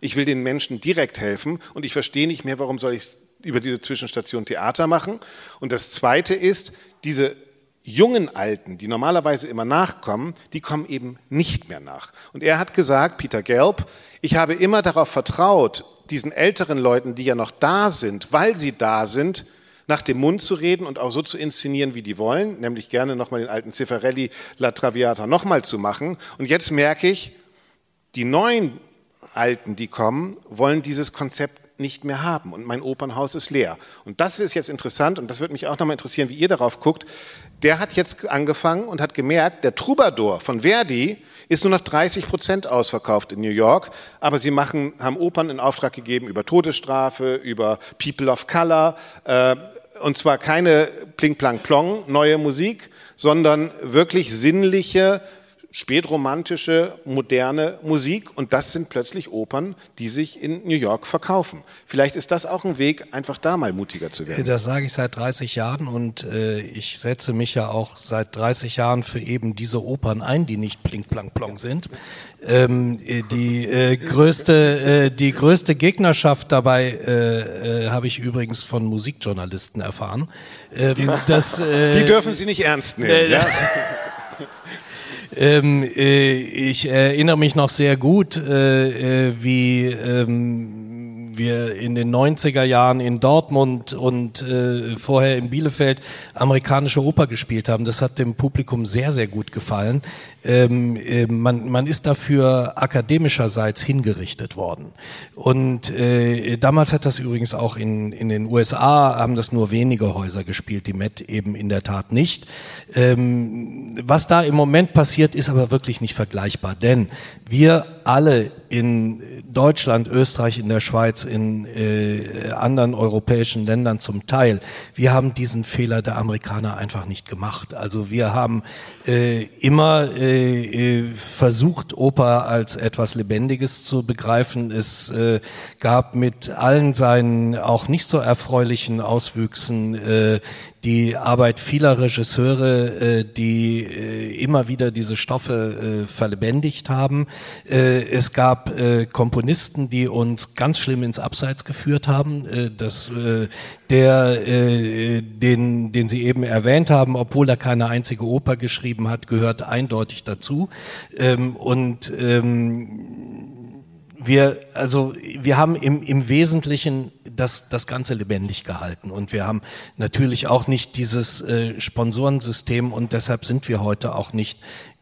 ich will den Menschen direkt helfen und ich verstehe nicht mehr, warum soll ich über diese Zwischenstation Theater machen. Und das Zweite ist, diese jungen Alten, die normalerweise immer nachkommen, die kommen eben nicht mehr nach. Und er hat gesagt, Peter Gelb, ich habe immer darauf vertraut, diesen älteren Leuten, die ja noch da sind, weil sie da sind, nach dem Mund zu reden und auch so zu inszenieren, wie die wollen, nämlich gerne nochmal den alten Ziffarelli La Traviata nochmal zu machen. Und jetzt merke ich, die neuen Alten, die kommen, wollen dieses Konzept nicht mehr haben und mein Opernhaus ist leer. Und das ist jetzt interessant und das würde mich auch nochmal interessieren, wie ihr darauf guckt. Der hat jetzt angefangen und hat gemerkt, der Troubadour von Verdi ist nur noch 30 Prozent ausverkauft in New York, aber sie machen, haben Opern in Auftrag gegeben über Todesstrafe, über People of Color, äh, und zwar keine Pling Plang Plong, neue Musik, sondern wirklich sinnliche, spätromantische, moderne Musik und das sind plötzlich Opern, die sich in New York verkaufen. Vielleicht ist das auch ein Weg, einfach da mal mutiger zu werden. Das sage ich seit 30 Jahren und äh, ich setze mich ja auch seit 30 Jahren für eben diese Opern ein, die nicht plink plank plong sind. Ähm, die äh, größte äh, die größte Gegnerschaft dabei äh, äh, habe ich übrigens von Musikjournalisten erfahren. Ähm, dass, äh, die dürfen Sie nicht ernst nehmen. Äh, ja? Ähm, äh, ich erinnere mich noch sehr gut, äh, äh wie ähm, wir in den 90er Jahren in Dortmund und äh, vorher in Bielefeld amerikanische Oper gespielt haben. Das hat dem Publikum sehr, sehr gut gefallen. Ähm, äh, man, man ist dafür akademischerseits hingerichtet worden. Und äh, damals hat das übrigens auch in, in den USA, haben das nur wenige Häuser gespielt, die Met eben in der Tat nicht. Ähm, was da im Moment passiert, ist aber wirklich nicht vergleichbar, denn wir alle in Deutschland, Österreich, in der Schweiz, in äh, anderen europäischen Ländern zum Teil. Wir haben diesen Fehler der Amerikaner einfach nicht gemacht. Also wir haben äh, immer äh, äh versucht, Oper als etwas Lebendiges zu begreifen. Es äh, gab mit allen seinen auch nicht so erfreulichen Auswüchsen äh, die Arbeit vieler Regisseure, äh, die äh, immer wieder diese Stoffe äh, verlebendigt haben. Äh, es gab äh, Komponisten, die uns ganz schlimm ins Abseits geführt haben. Äh, das, äh, der, äh, den, den Sie eben erwähnt haben, obwohl er keine einzige Oper geschrieben hat, gehört eindeutig dazu. Ähm, und ähm, wir, also wir haben im, im Wesentlichen das, das Ganze lebendig gehalten. Und wir haben natürlich auch nicht dieses äh, Sponsorensystem und deshalb sind wir heute auch nicht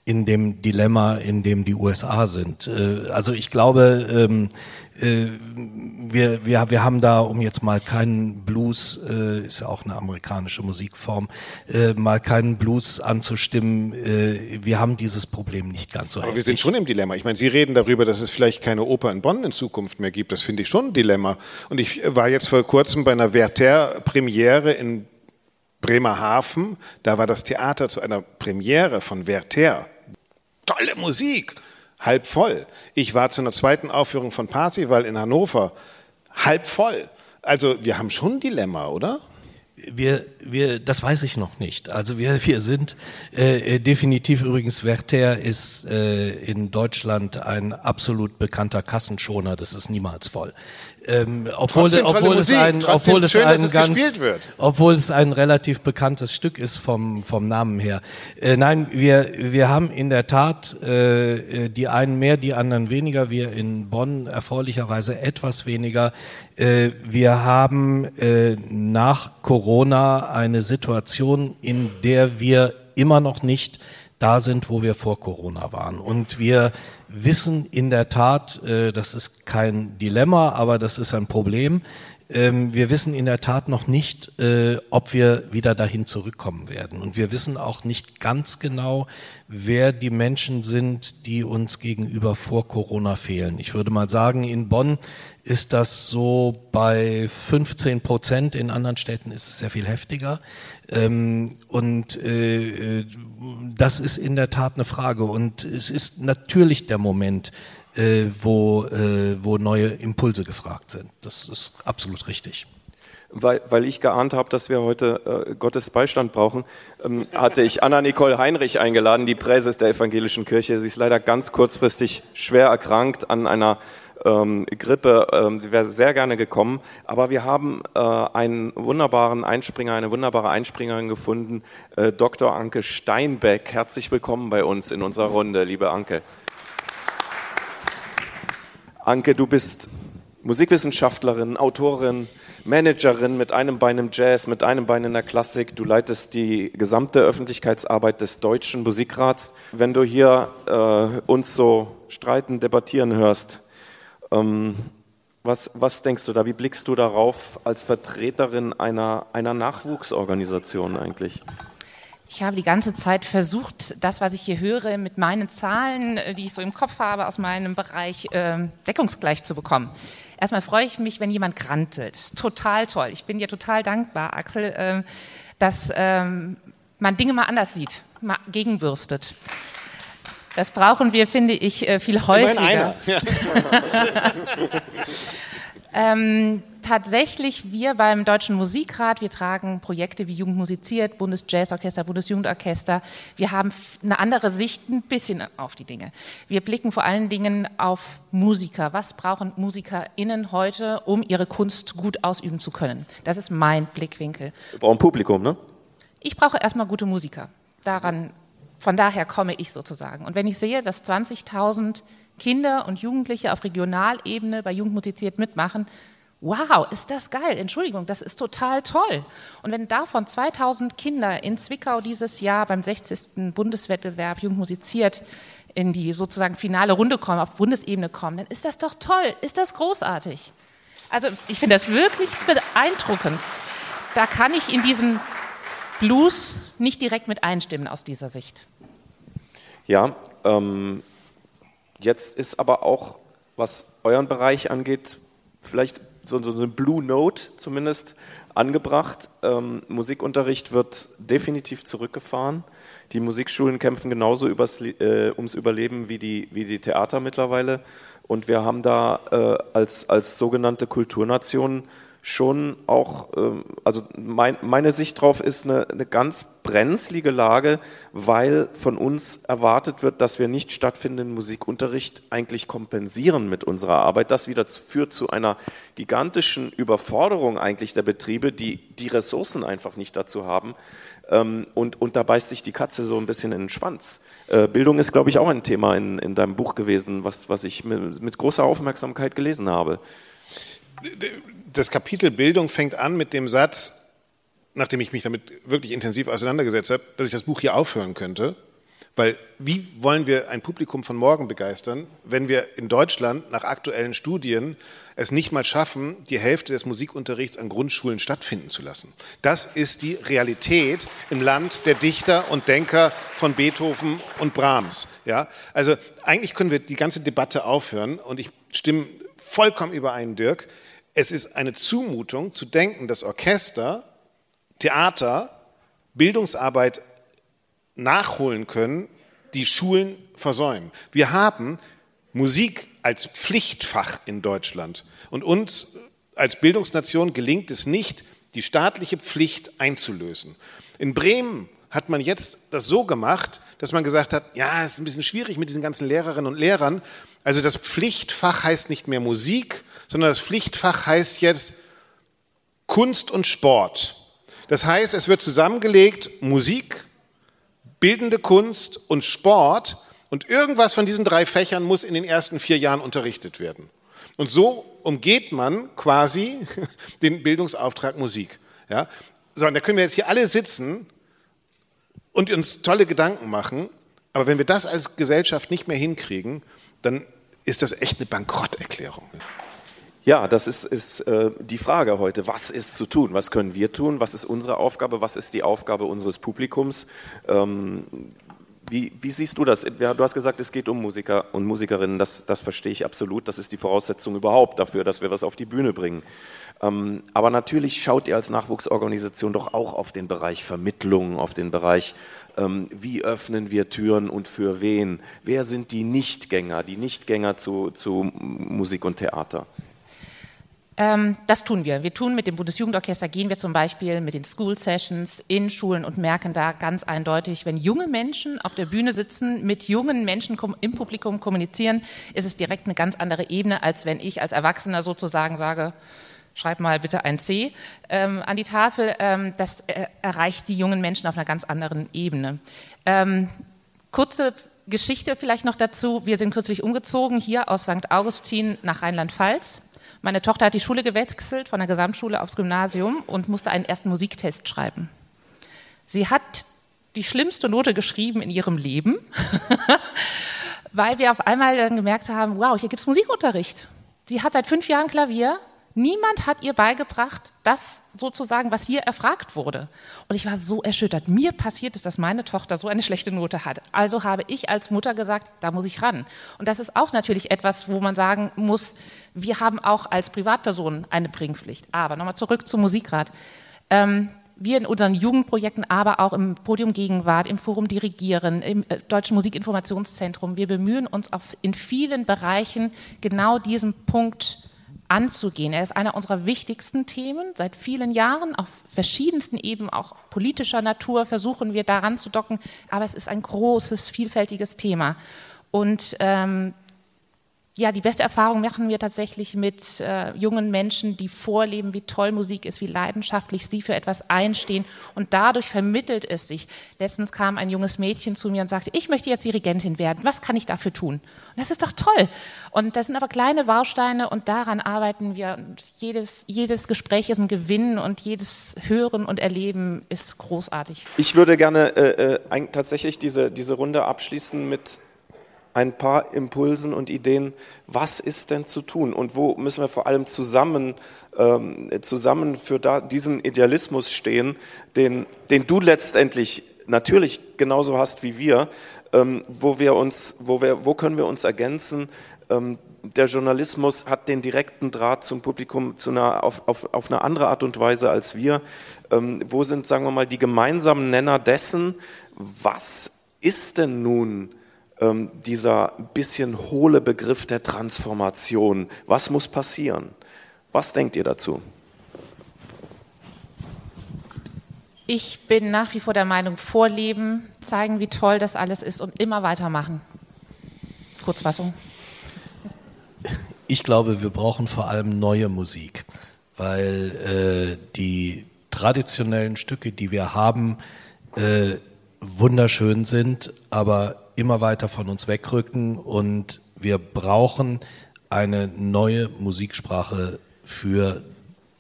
in dem Dilemma, in dem die USA sind. Äh, also ich glaube, ähm, äh, wir, wir, wir haben da, um jetzt mal keinen Blues, äh, ist ja auch eine amerikanische Musikform, mal keinen Blues anzustimmen. Wir haben dieses Problem nicht ganz so. Aber heftig. wir sind schon im Dilemma. Ich meine, Sie reden darüber, dass es vielleicht keine Oper in Bonn in Zukunft mehr gibt. Das finde ich schon ein Dilemma. Und ich war jetzt vor kurzem bei einer Werther-Premiere in Bremerhaven. Da war das Theater zu einer Premiere von Werther tolle Musik, halb voll. Ich war zu einer zweiten Aufführung von Parsival in Hannover, halb voll. Also wir haben schon ein Dilemma, oder? Wir, wir, das weiß ich noch nicht. Also wir, wir sind äh, definitiv übrigens Werther ist äh, in Deutschland ein absolut bekannter Kassenschoner. Das ist niemals voll. Ähm, obwohl, obwohl es ein, obwohl es schön, ein ganz, obwohl es ein relativ bekanntes Stück ist vom vom Namen her. Äh, nein, wir wir haben in der Tat äh, die einen mehr, die anderen weniger. Wir in Bonn erfreulicherweise etwas weniger. Äh, wir haben äh, nach Corona eine Situation, in der wir immer noch nicht da sind, wo wir vor Corona waren. Und wir wissen in der Tat, äh, das ist kein Dilemma, aber das ist ein Problem. Ähm, wir wissen in der Tat noch nicht, äh, ob wir wieder dahin zurückkommen werden. Und wir wissen auch nicht ganz genau, wer die Menschen sind, die uns gegenüber vor Corona fehlen. Ich würde mal sagen, in Bonn ist das so bei 15 Prozent. In anderen Städten ist es sehr viel heftiger. Ähm, und äh, das ist in der Tat eine Frage. Und es ist natürlich der Moment, äh, wo, äh, wo neue Impulse gefragt sind. Das ist absolut richtig. Weil, weil ich geahnt habe, dass wir heute äh, Gottes Beistand brauchen, ähm, hatte ich Anna-Nicole Heinrich eingeladen, die Präses der evangelischen Kirche. Sie ist leider ganz kurzfristig schwer erkrankt an einer ähm, Grippe. Ähm, sie wäre sehr gerne gekommen. Aber wir haben äh, einen wunderbaren Einspringer, eine wunderbare Einspringerin gefunden, äh, Dr. Anke Steinbeck. Herzlich willkommen bei uns in unserer Runde, liebe Anke. Anke, du bist Musikwissenschaftlerin, Autorin, Managerin mit einem Bein im Jazz, mit einem Bein in der Klassik. Du leitest die gesamte Öffentlichkeitsarbeit des Deutschen Musikrats. Wenn du hier äh, uns so streiten, debattieren hörst, ähm, was, was denkst du da? Wie blickst du darauf als Vertreterin einer, einer Nachwuchsorganisation eigentlich? Ich habe die ganze Zeit versucht, das, was ich hier höre, mit meinen Zahlen, äh, die ich so im Kopf habe, aus meinem Bereich äh, deckungsgleich zu bekommen. Erstmal freue ich mich, wenn jemand grantelt. Total toll. Ich bin dir total dankbar, Axel, äh, dass ähm, man Dinge mal anders sieht, mal gegenbürstet. Das brauchen wir, finde ich, äh, viel häufiger. Einer. ähm, tatsächlich, wir beim Deutschen Musikrat, wir tragen Projekte wie Jugend musiziert, Bundesjazzorchester, Bundesjugendorchester. Wir haben eine andere Sicht ein bisschen auf die Dinge. Wir blicken vor allen Dingen auf Musiker. Was brauchen MusikerInnen heute, um ihre Kunst gut ausüben zu können? Das ist mein Blickwinkel. Wir brauchen Publikum, ne? Ich brauche erstmal gute Musiker. Daran von daher komme ich sozusagen. Und wenn ich sehe, dass 20.000 Kinder und Jugendliche auf Regionalebene bei Jugendmusiziert mitmachen, wow, ist das geil, Entschuldigung, das ist total toll. Und wenn davon 2000 Kinder in Zwickau dieses Jahr beim 60. Bundeswettbewerb Jugendmusiziert in die sozusagen finale Runde kommen, auf Bundesebene kommen, dann ist das doch toll, ist das großartig. Also ich finde das wirklich beeindruckend. Da kann ich in diesem Blues nicht direkt mit einstimmen aus dieser Sicht. Ja, ähm, jetzt ist aber auch, was euren Bereich angeht, vielleicht so, so eine Blue Note zumindest angebracht. Ähm, Musikunterricht wird definitiv zurückgefahren. Die Musikschulen kämpfen genauso übers, äh, ums Überleben wie die, wie die Theater mittlerweile. Und wir haben da äh, als, als sogenannte Kulturnation schon auch, ähm, also mein, meine Sicht drauf ist eine, eine ganz brenzlige Lage, weil von uns erwartet wird, dass wir nicht stattfindenden Musikunterricht eigentlich kompensieren mit unserer Arbeit. Das wieder führt zu einer gigantischen Überforderung eigentlich der Betriebe, die die Ressourcen einfach nicht dazu haben. Ähm, und, und da beißt sich die Katze so ein bisschen in den Schwanz. Äh, Bildung ist, glaube ich, auch ein Thema in, in deinem Buch gewesen, was, was ich mit, mit großer Aufmerksamkeit gelesen habe das Kapitel Bildung fängt an mit dem Satz, nachdem ich mich damit wirklich intensiv auseinandergesetzt habe, dass ich das Buch hier aufhören könnte. Weil wie wollen wir ein Publikum von morgen begeistern, wenn wir in Deutschland nach aktuellen Studien es nicht mal schaffen, die Hälfte des Musikunterrichts an Grundschulen stattfinden zu lassen? Das ist die Realität im Land der Dichter und Denker von Beethoven und Brahms. Ja? Also eigentlich können wir die ganze Debatte aufhören und ich stimme vollkommen überein, Dirk. Es ist eine Zumutung zu denken, dass Orchester, Theater, Bildungsarbeit nachholen können, die Schulen versäumen. Wir haben Musik als Pflichtfach in Deutschland. Und uns als Bildungsnation gelingt es nicht, die staatliche Pflicht einzulösen. In Bremen hat man jetzt das so gemacht, dass man gesagt hat, ja, es ist ein bisschen schwierig mit diesen ganzen Lehrerinnen und Lehrern. Also das Pflichtfach heißt nicht mehr Musik, sondern das Pflichtfach heißt jetzt Kunst und Sport. Das heißt, es wird zusammengelegt Musik, bildende Kunst und Sport und irgendwas von diesen drei Fächern muss in den ersten vier Jahren unterrichtet werden. Und so umgeht man quasi den Bildungsauftrag Musik. Ja? So, und da können wir jetzt hier alle sitzen und uns tolle Gedanken machen, aber wenn wir das als Gesellschaft nicht mehr hinkriegen, dann ist das echt eine Bankrotterklärung. Ja, das ist, ist äh, die Frage heute. Was ist zu tun? Was können wir tun? Was ist unsere Aufgabe? Was ist die Aufgabe unseres Publikums? Ähm, wie, wie, siehst du das? Du hast gesagt, es geht um Musiker und Musikerinnen. Das, das verstehe ich absolut. Das ist die Voraussetzung überhaupt dafür, dass wir was auf die Bühne bringen. Ähm, aber natürlich schaut ihr als Nachwuchsorganisation doch auch auf den Bereich Vermittlung, auf den Bereich, ähm, wie öffnen wir Türen und für wen? Wer sind die Nichtgänger, die Nichtgänger zu, zu Musik und Theater? Ähm, das tun wir. Wir tun mit dem Bundesjugendorchester, gehen wir zum Beispiel mit den School Sessions in Schulen und merken da ganz eindeutig, wenn junge Menschen auf der Bühne sitzen, mit jungen Menschen im Publikum kommunizieren, ist es direkt eine ganz andere Ebene, als wenn ich als Erwachsener sozusagen sage, schreib mal bitte ein C ähm, an die Tafel. Ähm, das äh, erreicht die jungen Menschen auf einer ganz anderen Ebene. Ähm, kurze Geschichte vielleicht noch dazu. Wir sind kürzlich umgezogen hier aus St. Augustin nach Rheinland-Pfalz meine Tochter hat die Schule gewechselt von der Gesamtschule aufs Gymnasium und musste einen ersten Musiktest schreiben. Sie hat die schlimmste Note geschrieben in ihrem Leben, weil wir auf einmal dann gemerkt haben, wow, hier gibt es Musikunterricht. Sie hat seit fünf Jahren Klavier, Niemand hat ihr beigebracht, das sozusagen, was hier erfragt wurde. Und ich war so erschüttert. Mir passiert es, dass meine Tochter so eine schlechte Note hat. Also habe ich als Mutter gesagt, da muss ich ran. Und das ist auch natürlich etwas, wo man sagen muss, wir haben auch als Privatpersonen eine Bringpflicht. Aber nochmal zurück zum Musikrat. Ähm, wir in unseren Jugendprojekten, aber auch im Podium Gegenwart, im Forum Dirigieren, im äh, Deutschen Musikinformationszentrum, wir bemühen uns in vielen Bereichen genau diesen Punkt anzugehen. Er ist einer unserer wichtigsten Themen. Seit vielen Jahren auf verschiedensten Ebenen, auch politischer Natur, versuchen wir daran zu docken. Aber es ist ein großes, vielfältiges Thema. Und ähm, ja, die beste Erfahrung machen wir tatsächlich mit äh, jungen Menschen, die vorleben, wie toll Musik ist, wie leidenschaftlich sie für etwas einstehen. Und dadurch vermittelt es sich. Letztens kam ein junges Mädchen zu mir und sagte, ich möchte jetzt Dirigentin werden. Was kann ich dafür tun? Und das ist doch toll. Und das sind aber kleine Bausteine und daran arbeiten wir. Und jedes, jedes Gespräch ist ein Gewinn und jedes Hören und Erleben ist großartig. Ich würde gerne äh, äh, tatsächlich diese, diese Runde abschließen mit ein paar Impulsen und Ideen, was ist denn zu tun und wo müssen wir vor allem zusammen, ähm, zusammen für da, diesen Idealismus stehen, den, den du letztendlich natürlich genauso hast wie wir, ähm, wo wir uns, wo wir, wo können wir uns ergänzen? Ähm, der Journalismus hat den direkten Draht zum Publikum zu einer, auf, auf, auf eine andere Art und Weise als wir. Ähm, wo sind, sagen wir mal, die gemeinsamen Nenner dessen, was ist denn nun ähm, dieser bisschen hohle Begriff der Transformation. Was muss passieren? Was denkt ihr dazu? Ich bin nach wie vor der Meinung, vorleben, zeigen, wie toll das alles ist und immer weitermachen. Kurzfassung. Ich glaube, wir brauchen vor allem neue Musik, weil äh, die traditionellen Stücke, die wir haben, äh, wunderschön sind, aber immer weiter von uns wegrücken und wir brauchen eine neue Musiksprache für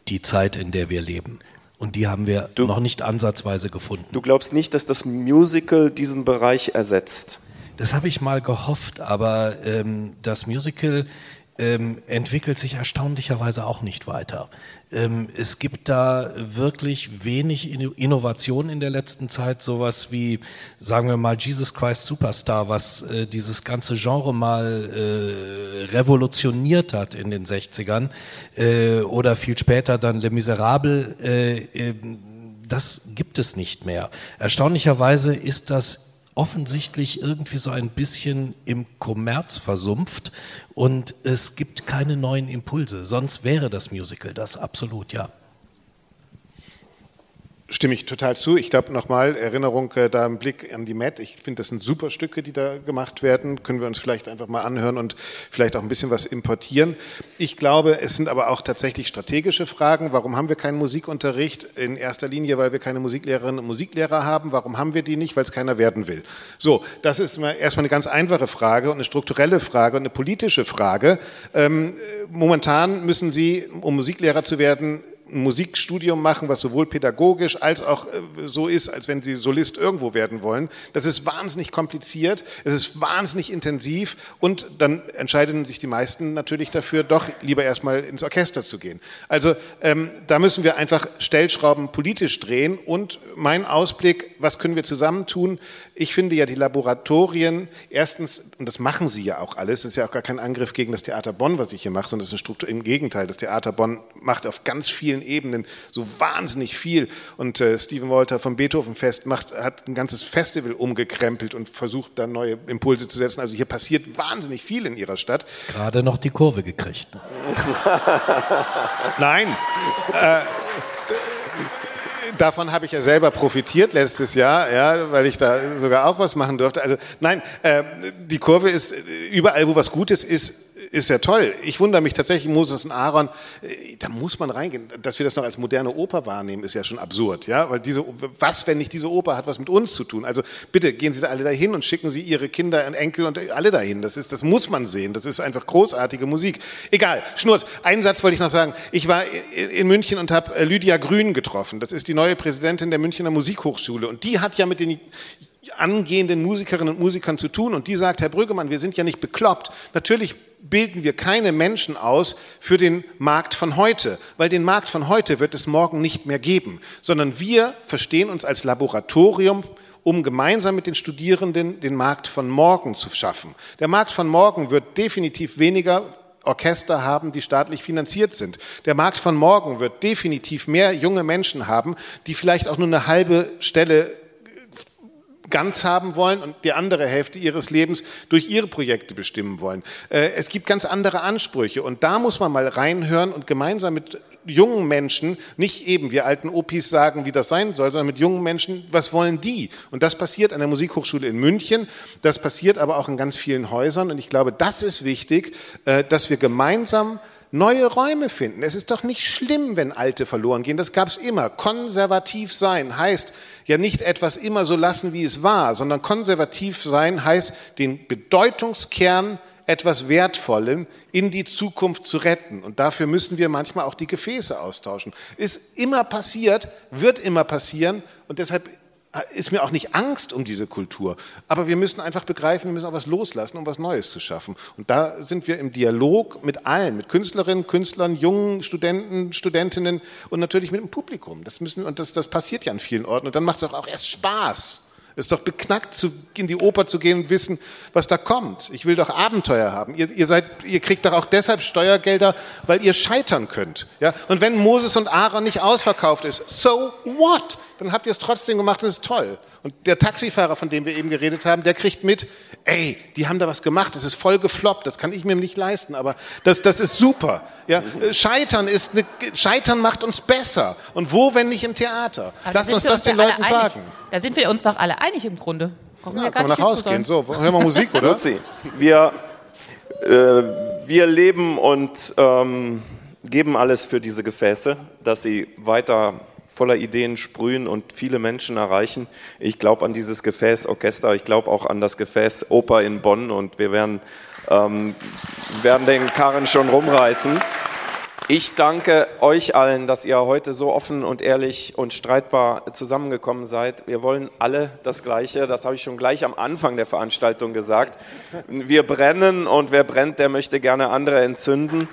die Zeit, in der wir leben. Und die haben wir du, noch nicht ansatzweise gefunden. Du glaubst nicht, dass das Musical diesen Bereich ersetzt? Das habe ich mal gehofft, aber ähm, das Musical ähm, entwickelt sich erstaunlicherweise auch nicht weiter. Ähm, es gibt da wirklich wenig Innovation in der letzten Zeit, sowas wie, sagen wir mal, Jesus Christ Superstar, was äh, dieses ganze Genre mal äh, revolutioniert hat in den 60ern äh, oder viel später dann Le Miserable. Äh, ähm, das gibt es nicht mehr. Erstaunlicherweise ist das offensichtlich irgendwie so ein bisschen im Kommerz versumpft und es gibt keine neuen Impulse. Sonst wäre das Musical das absolut, ja. Stimme ich total zu. Ich glaube nochmal, Erinnerung äh, da im Blick an die Met. Ich finde, das sind super Stücke, die da gemacht werden. Können wir uns vielleicht einfach mal anhören und vielleicht auch ein bisschen was importieren. Ich glaube, es sind aber auch tatsächlich strategische Fragen. Warum haben wir keinen Musikunterricht? In erster Linie, weil wir keine Musiklehrerinnen und Musiklehrer haben. Warum haben wir die nicht? Weil es keiner werden will. So, das ist erstmal eine ganz einfache Frage und eine strukturelle Frage und eine politische Frage. Ähm, momentan müssen Sie, um Musiklehrer zu werden, ein Musikstudium machen, was sowohl pädagogisch als auch äh, so ist, als wenn sie Solist irgendwo werden wollen. Das ist wahnsinnig kompliziert, es ist wahnsinnig intensiv und dann entscheiden sich die meisten natürlich dafür, doch lieber erstmal ins Orchester zu gehen. Also ähm, da müssen wir einfach Stellschrauben politisch drehen und mein Ausblick, was können wir zusammen tun? Ich finde ja die Laboratorien, erstens, und das machen sie ja auch alles, das ist ja auch gar kein Angriff gegen das Theater Bonn, was ich hier mache, sondern das ist eine Struktur, im Gegenteil, das Theater Bonn macht auf ganz vielen Ebenen so wahnsinnig viel. Und äh, Stephen Walter vom Beethoven-Fest macht, hat ein ganzes Festival umgekrempelt und versucht da neue Impulse zu setzen. Also hier passiert wahnsinnig viel in ihrer Stadt. Gerade noch die Kurve gekriegt. Ne? Nein. Äh, davon habe ich ja selber profitiert letztes Jahr, ja, weil ich da sogar auch was machen durfte. Also nein, äh, die Kurve ist überall, wo was Gutes ist, ist ja toll. Ich wundere mich tatsächlich, Moses und Aaron, äh, da muss man reingehen. Dass wir das noch als moderne Oper wahrnehmen, ist ja schon absurd, ja, weil diese, was, wenn nicht diese Oper hat was mit uns zu tun? Also bitte gehen Sie da alle dahin und schicken Sie Ihre Kinder und Enkel und alle dahin. Das ist, das muss man sehen. Das ist einfach großartige Musik. Egal. Schnurz. Einen Satz wollte ich noch sagen. Ich war in München und habe äh, Lydia Grün getroffen. Das ist die neue Präsidentin der Münchner Musikhochschule und die hat ja mit den angehenden Musikerinnen und Musikern zu tun und die sagt, Herr Brüggemann, wir sind ja nicht bekloppt. Natürlich bilden wir keine Menschen aus für den Markt von heute, weil den Markt von heute wird es morgen nicht mehr geben, sondern wir verstehen uns als Laboratorium, um gemeinsam mit den Studierenden den Markt von morgen zu schaffen. Der Markt von morgen wird definitiv weniger Orchester haben, die staatlich finanziert sind. Der Markt von morgen wird definitiv mehr junge Menschen haben, die vielleicht auch nur eine halbe Stelle ganz haben wollen und die andere Hälfte ihres Lebens durch ihre Projekte bestimmen wollen. Äh, es gibt ganz andere Ansprüche und da muss man mal reinhören und gemeinsam mit jungen Menschen, nicht eben wir alten Opis sagen, wie das sein soll, sondern mit jungen Menschen, was wollen die? Und das passiert an der Musikhochschule in München, das passiert aber auch in ganz vielen Häusern und ich glaube, das ist wichtig, äh, dass wir gemeinsam neue Räume finden. Es ist doch nicht schlimm, wenn alte verloren gehen. Das gab es immer. Konservativ sein heißt ja nicht etwas immer so lassen, wie es war, sondern konservativ sein heißt den Bedeutungskern etwas Wertvollem in die Zukunft zu retten. Und dafür müssen wir manchmal auch die Gefäße austauschen. Ist immer passiert, wird immer passieren und deshalb ist mir auch nicht Angst um diese Kultur. Aber wir müssen einfach begreifen, wir müssen auch was loslassen, um was Neues zu schaffen. Und da sind wir im Dialog mit allen, mit Künstlerinnen, Künstlern, jungen Studenten, Studentinnen und natürlich mit dem Publikum. Das müssen, und das, das passiert ja an vielen Orten. Und dann macht es auch erst Spaß. Es ist doch beknackt, zu, in die Oper zu gehen und wissen, was da kommt. Ich will doch Abenteuer haben. Ihr, ihr, seid, ihr kriegt doch auch deshalb Steuergelder, weil ihr scheitern könnt. Ja? Und wenn Moses und Aaron nicht ausverkauft ist, so what? Dann habt ihr es trotzdem gemacht und es ist toll. Und der Taxifahrer, von dem wir eben geredet haben, der kriegt mit, ey, die haben da was gemacht, das ist voll gefloppt, das kann ich mir nicht leisten, aber das, das ist super. Ja? Scheitern, ist eine, Scheitern macht uns besser. Und wo, wenn nicht im Theater? Lasst uns das den Leuten sagen. Da sind wir uns doch alle einig im Grunde. Brauchen ja, können wir nach Hause gehen. So, hören wir Musik, oder? Luzi, wir, äh, wir leben und ähm, geben alles für diese Gefäße, dass sie weiter voller Ideen sprühen und viele Menschen erreichen. Ich glaube an dieses Gefäß Orchester, ich glaube auch an das Gefäß Oper in Bonn und wir werden, ähm, werden den Karren schon rumreißen. Ich danke euch allen, dass ihr heute so offen und ehrlich und streitbar zusammengekommen seid. Wir wollen alle das Gleiche. Das habe ich schon gleich am Anfang der Veranstaltung gesagt. Wir brennen und wer brennt, der möchte gerne andere entzünden.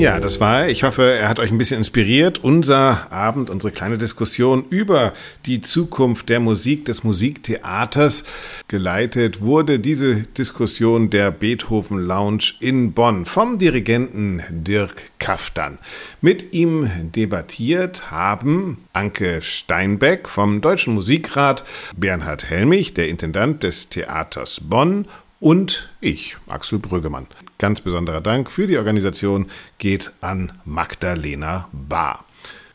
Ja, das war, ich hoffe, er hat euch ein bisschen inspiriert. Unser Abend, unsere kleine Diskussion über die Zukunft der Musik, des Musiktheaters. Geleitet wurde diese Diskussion der Beethoven Lounge in Bonn vom Dirigenten Dirk Kaftan. Mit ihm debattiert haben Anke Steinbeck vom Deutschen Musikrat, Bernhard Helmich, der Intendant des Theaters Bonn und ich, Axel Brüggemann. Ganz besonderer Dank für die Organisation geht an Magdalena Bahr.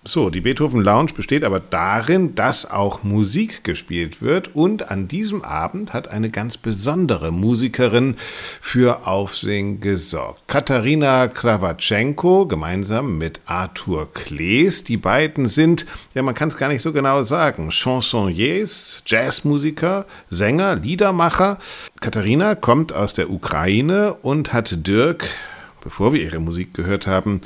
So, die Beethoven Lounge besteht aber darin, dass auch Musik gespielt wird und an diesem Abend hat eine ganz besondere Musikerin für Aufsehen gesorgt. Katharina Krawatschenko gemeinsam mit Arthur Klees. Die beiden sind, ja man kann es gar nicht so genau sagen, Chansonniers, Jazzmusiker, Sänger, Liedermacher. Katharina kommt aus der Ukraine und hat Dirk, bevor wir ihre Musik gehört haben,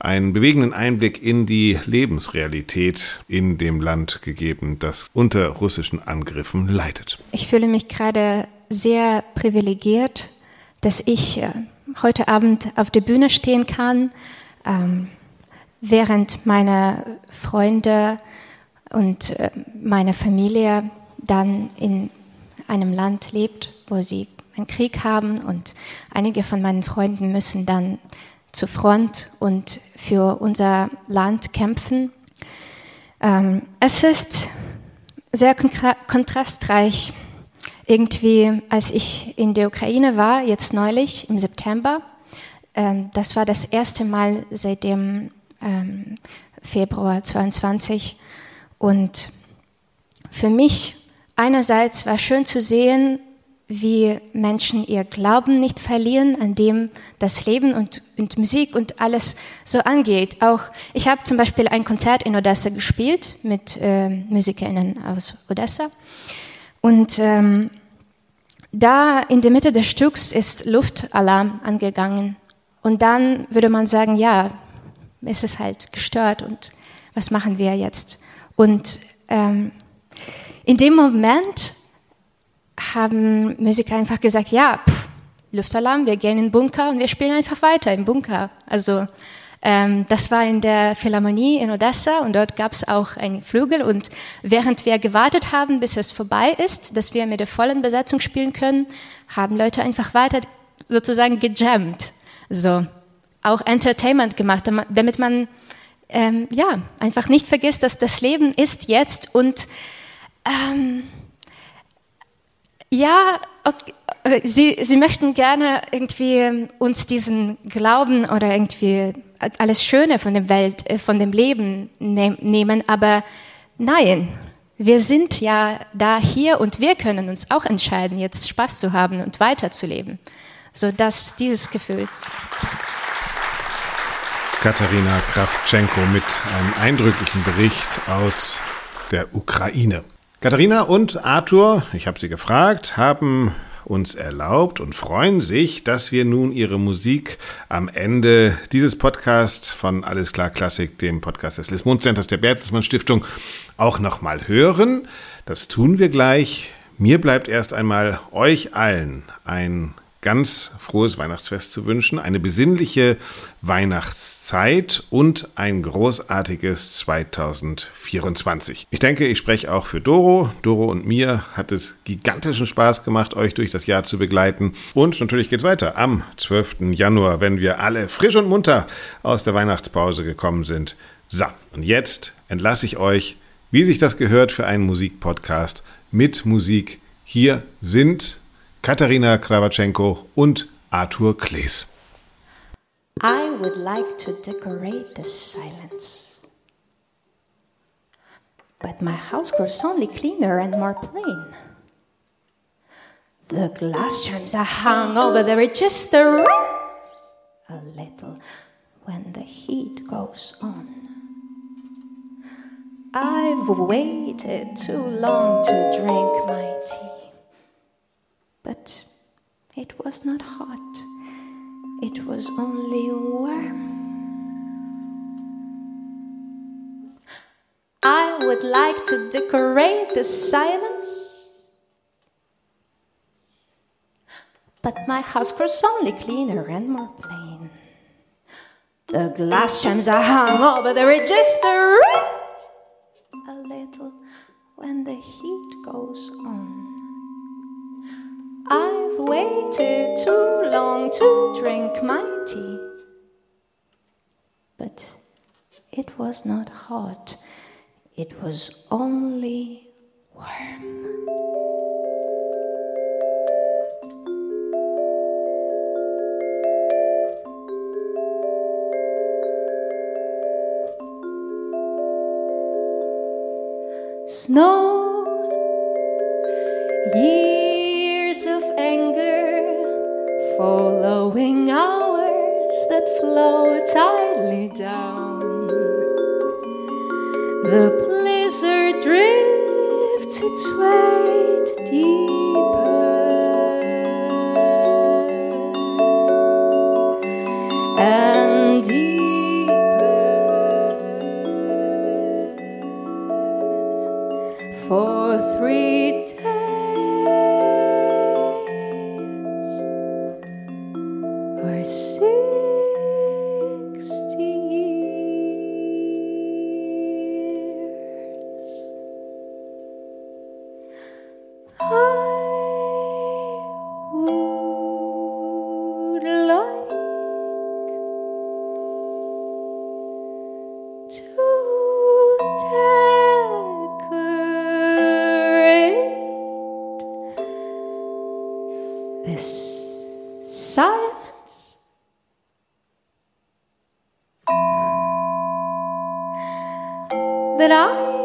einen bewegenden Einblick in die Lebensrealität in dem Land gegeben, das unter russischen Angriffen leidet. Ich fühle mich gerade sehr privilegiert, dass ich äh, heute Abend auf der Bühne stehen kann, ähm, während meine Freunde und äh, meine Familie dann in einem Land lebt, wo sie einen Krieg haben und einige von meinen Freunden müssen dann zur Front und für unser Land kämpfen. Ähm, es ist sehr kontrastreich. Irgendwie, als ich in der Ukraine war, jetzt neulich im September, ähm, das war das erste Mal seit dem ähm, Februar 22. Und für mich einerseits war schön zu sehen, wie Menschen ihr Glauben nicht verlieren, an dem das Leben und, und Musik und alles so angeht. Auch ich habe zum Beispiel ein Konzert in Odessa gespielt mit äh, Musikerinnen aus Odessa und ähm, da in der Mitte des Stücks ist Luftalarm angegangen und dann würde man sagen, ja, es ist halt gestört und was machen wir jetzt? Und ähm, in dem Moment haben Musiker einfach gesagt, ja, pff, Luftalarm, wir gehen in den Bunker und wir spielen einfach weiter im Bunker. Also Ähm, das war in der Philharmonie in Odessa und dort gab es auch einen Flügel und während wir gewartet haben, bis es vorbei ist, dass wir mit der vollen Besetzung spielen können, haben Leute einfach weiter sozusagen gejammt. So, auch Entertainment gemacht, damit man ähm, ja einfach nicht vergisst, dass das Leben ist jetzt und ähm, ja, okay, Sie, Sie möchten gerne irgendwie uns diesen Glauben oder irgendwie alles Schöne von der Welt, äh, von dem Leben ne nehmen, aber nein, wir sind ja da hier und wir können uns auch entscheiden, jetzt Spaß zu haben und weiterzuleben. So dass dieses Gefühl. Katharina Kravtschenko mit einem eindrücklichen Bericht aus der Ukraine. Katharina und Arthur, ich habe sie gefragt, haben uns erlaubt und freuen sich, dass wir nun ihre Musik am Ende dieses Podcasts von Alles klar Klassik, dem Podcast des Lismund Centers der Bertelsmann Stiftung, auch nochmal hören. Das tun wir gleich. Mir bleibt erst einmal euch allen ein ganz frohes Weihnachtsfest zu wünschen, eine besinnliche Weihnachtszeit und ein großartiges 2024. Ich denke, ich spreche auch für Doro. Doro und mir hat es gigantischen Spaß gemacht, euch durch das Jahr zu begleiten. Und natürlich geht es weiter am 12. Januar, wenn wir alle frisch und munter aus der Weihnachtspause gekommen sind. So, und jetzt entlasse ich euch, wie sich das gehört für einen Musikpodcast mit Musik. Hier sind Katharina Krawatschenko und Arthur Klees. I would like to decorate the silence. But my house grows only cleaner and more plain. The glass charms are hung over the register a little when the heat goes on. I've waited too long to drink my tea but it was not hot, it was only warm. I would like to decorate the silence, but my house grows only cleaner and more plain. The glass chimes are hung over the register a little when the heat goes on. I've waited too long to drink my tea. But it was not hot, it was only warm. Following hours that flow tidily down. The blizzard drifts its weight a clutter of yellow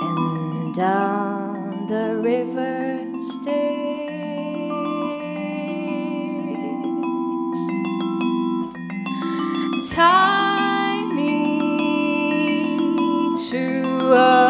and down the river. Tie me to a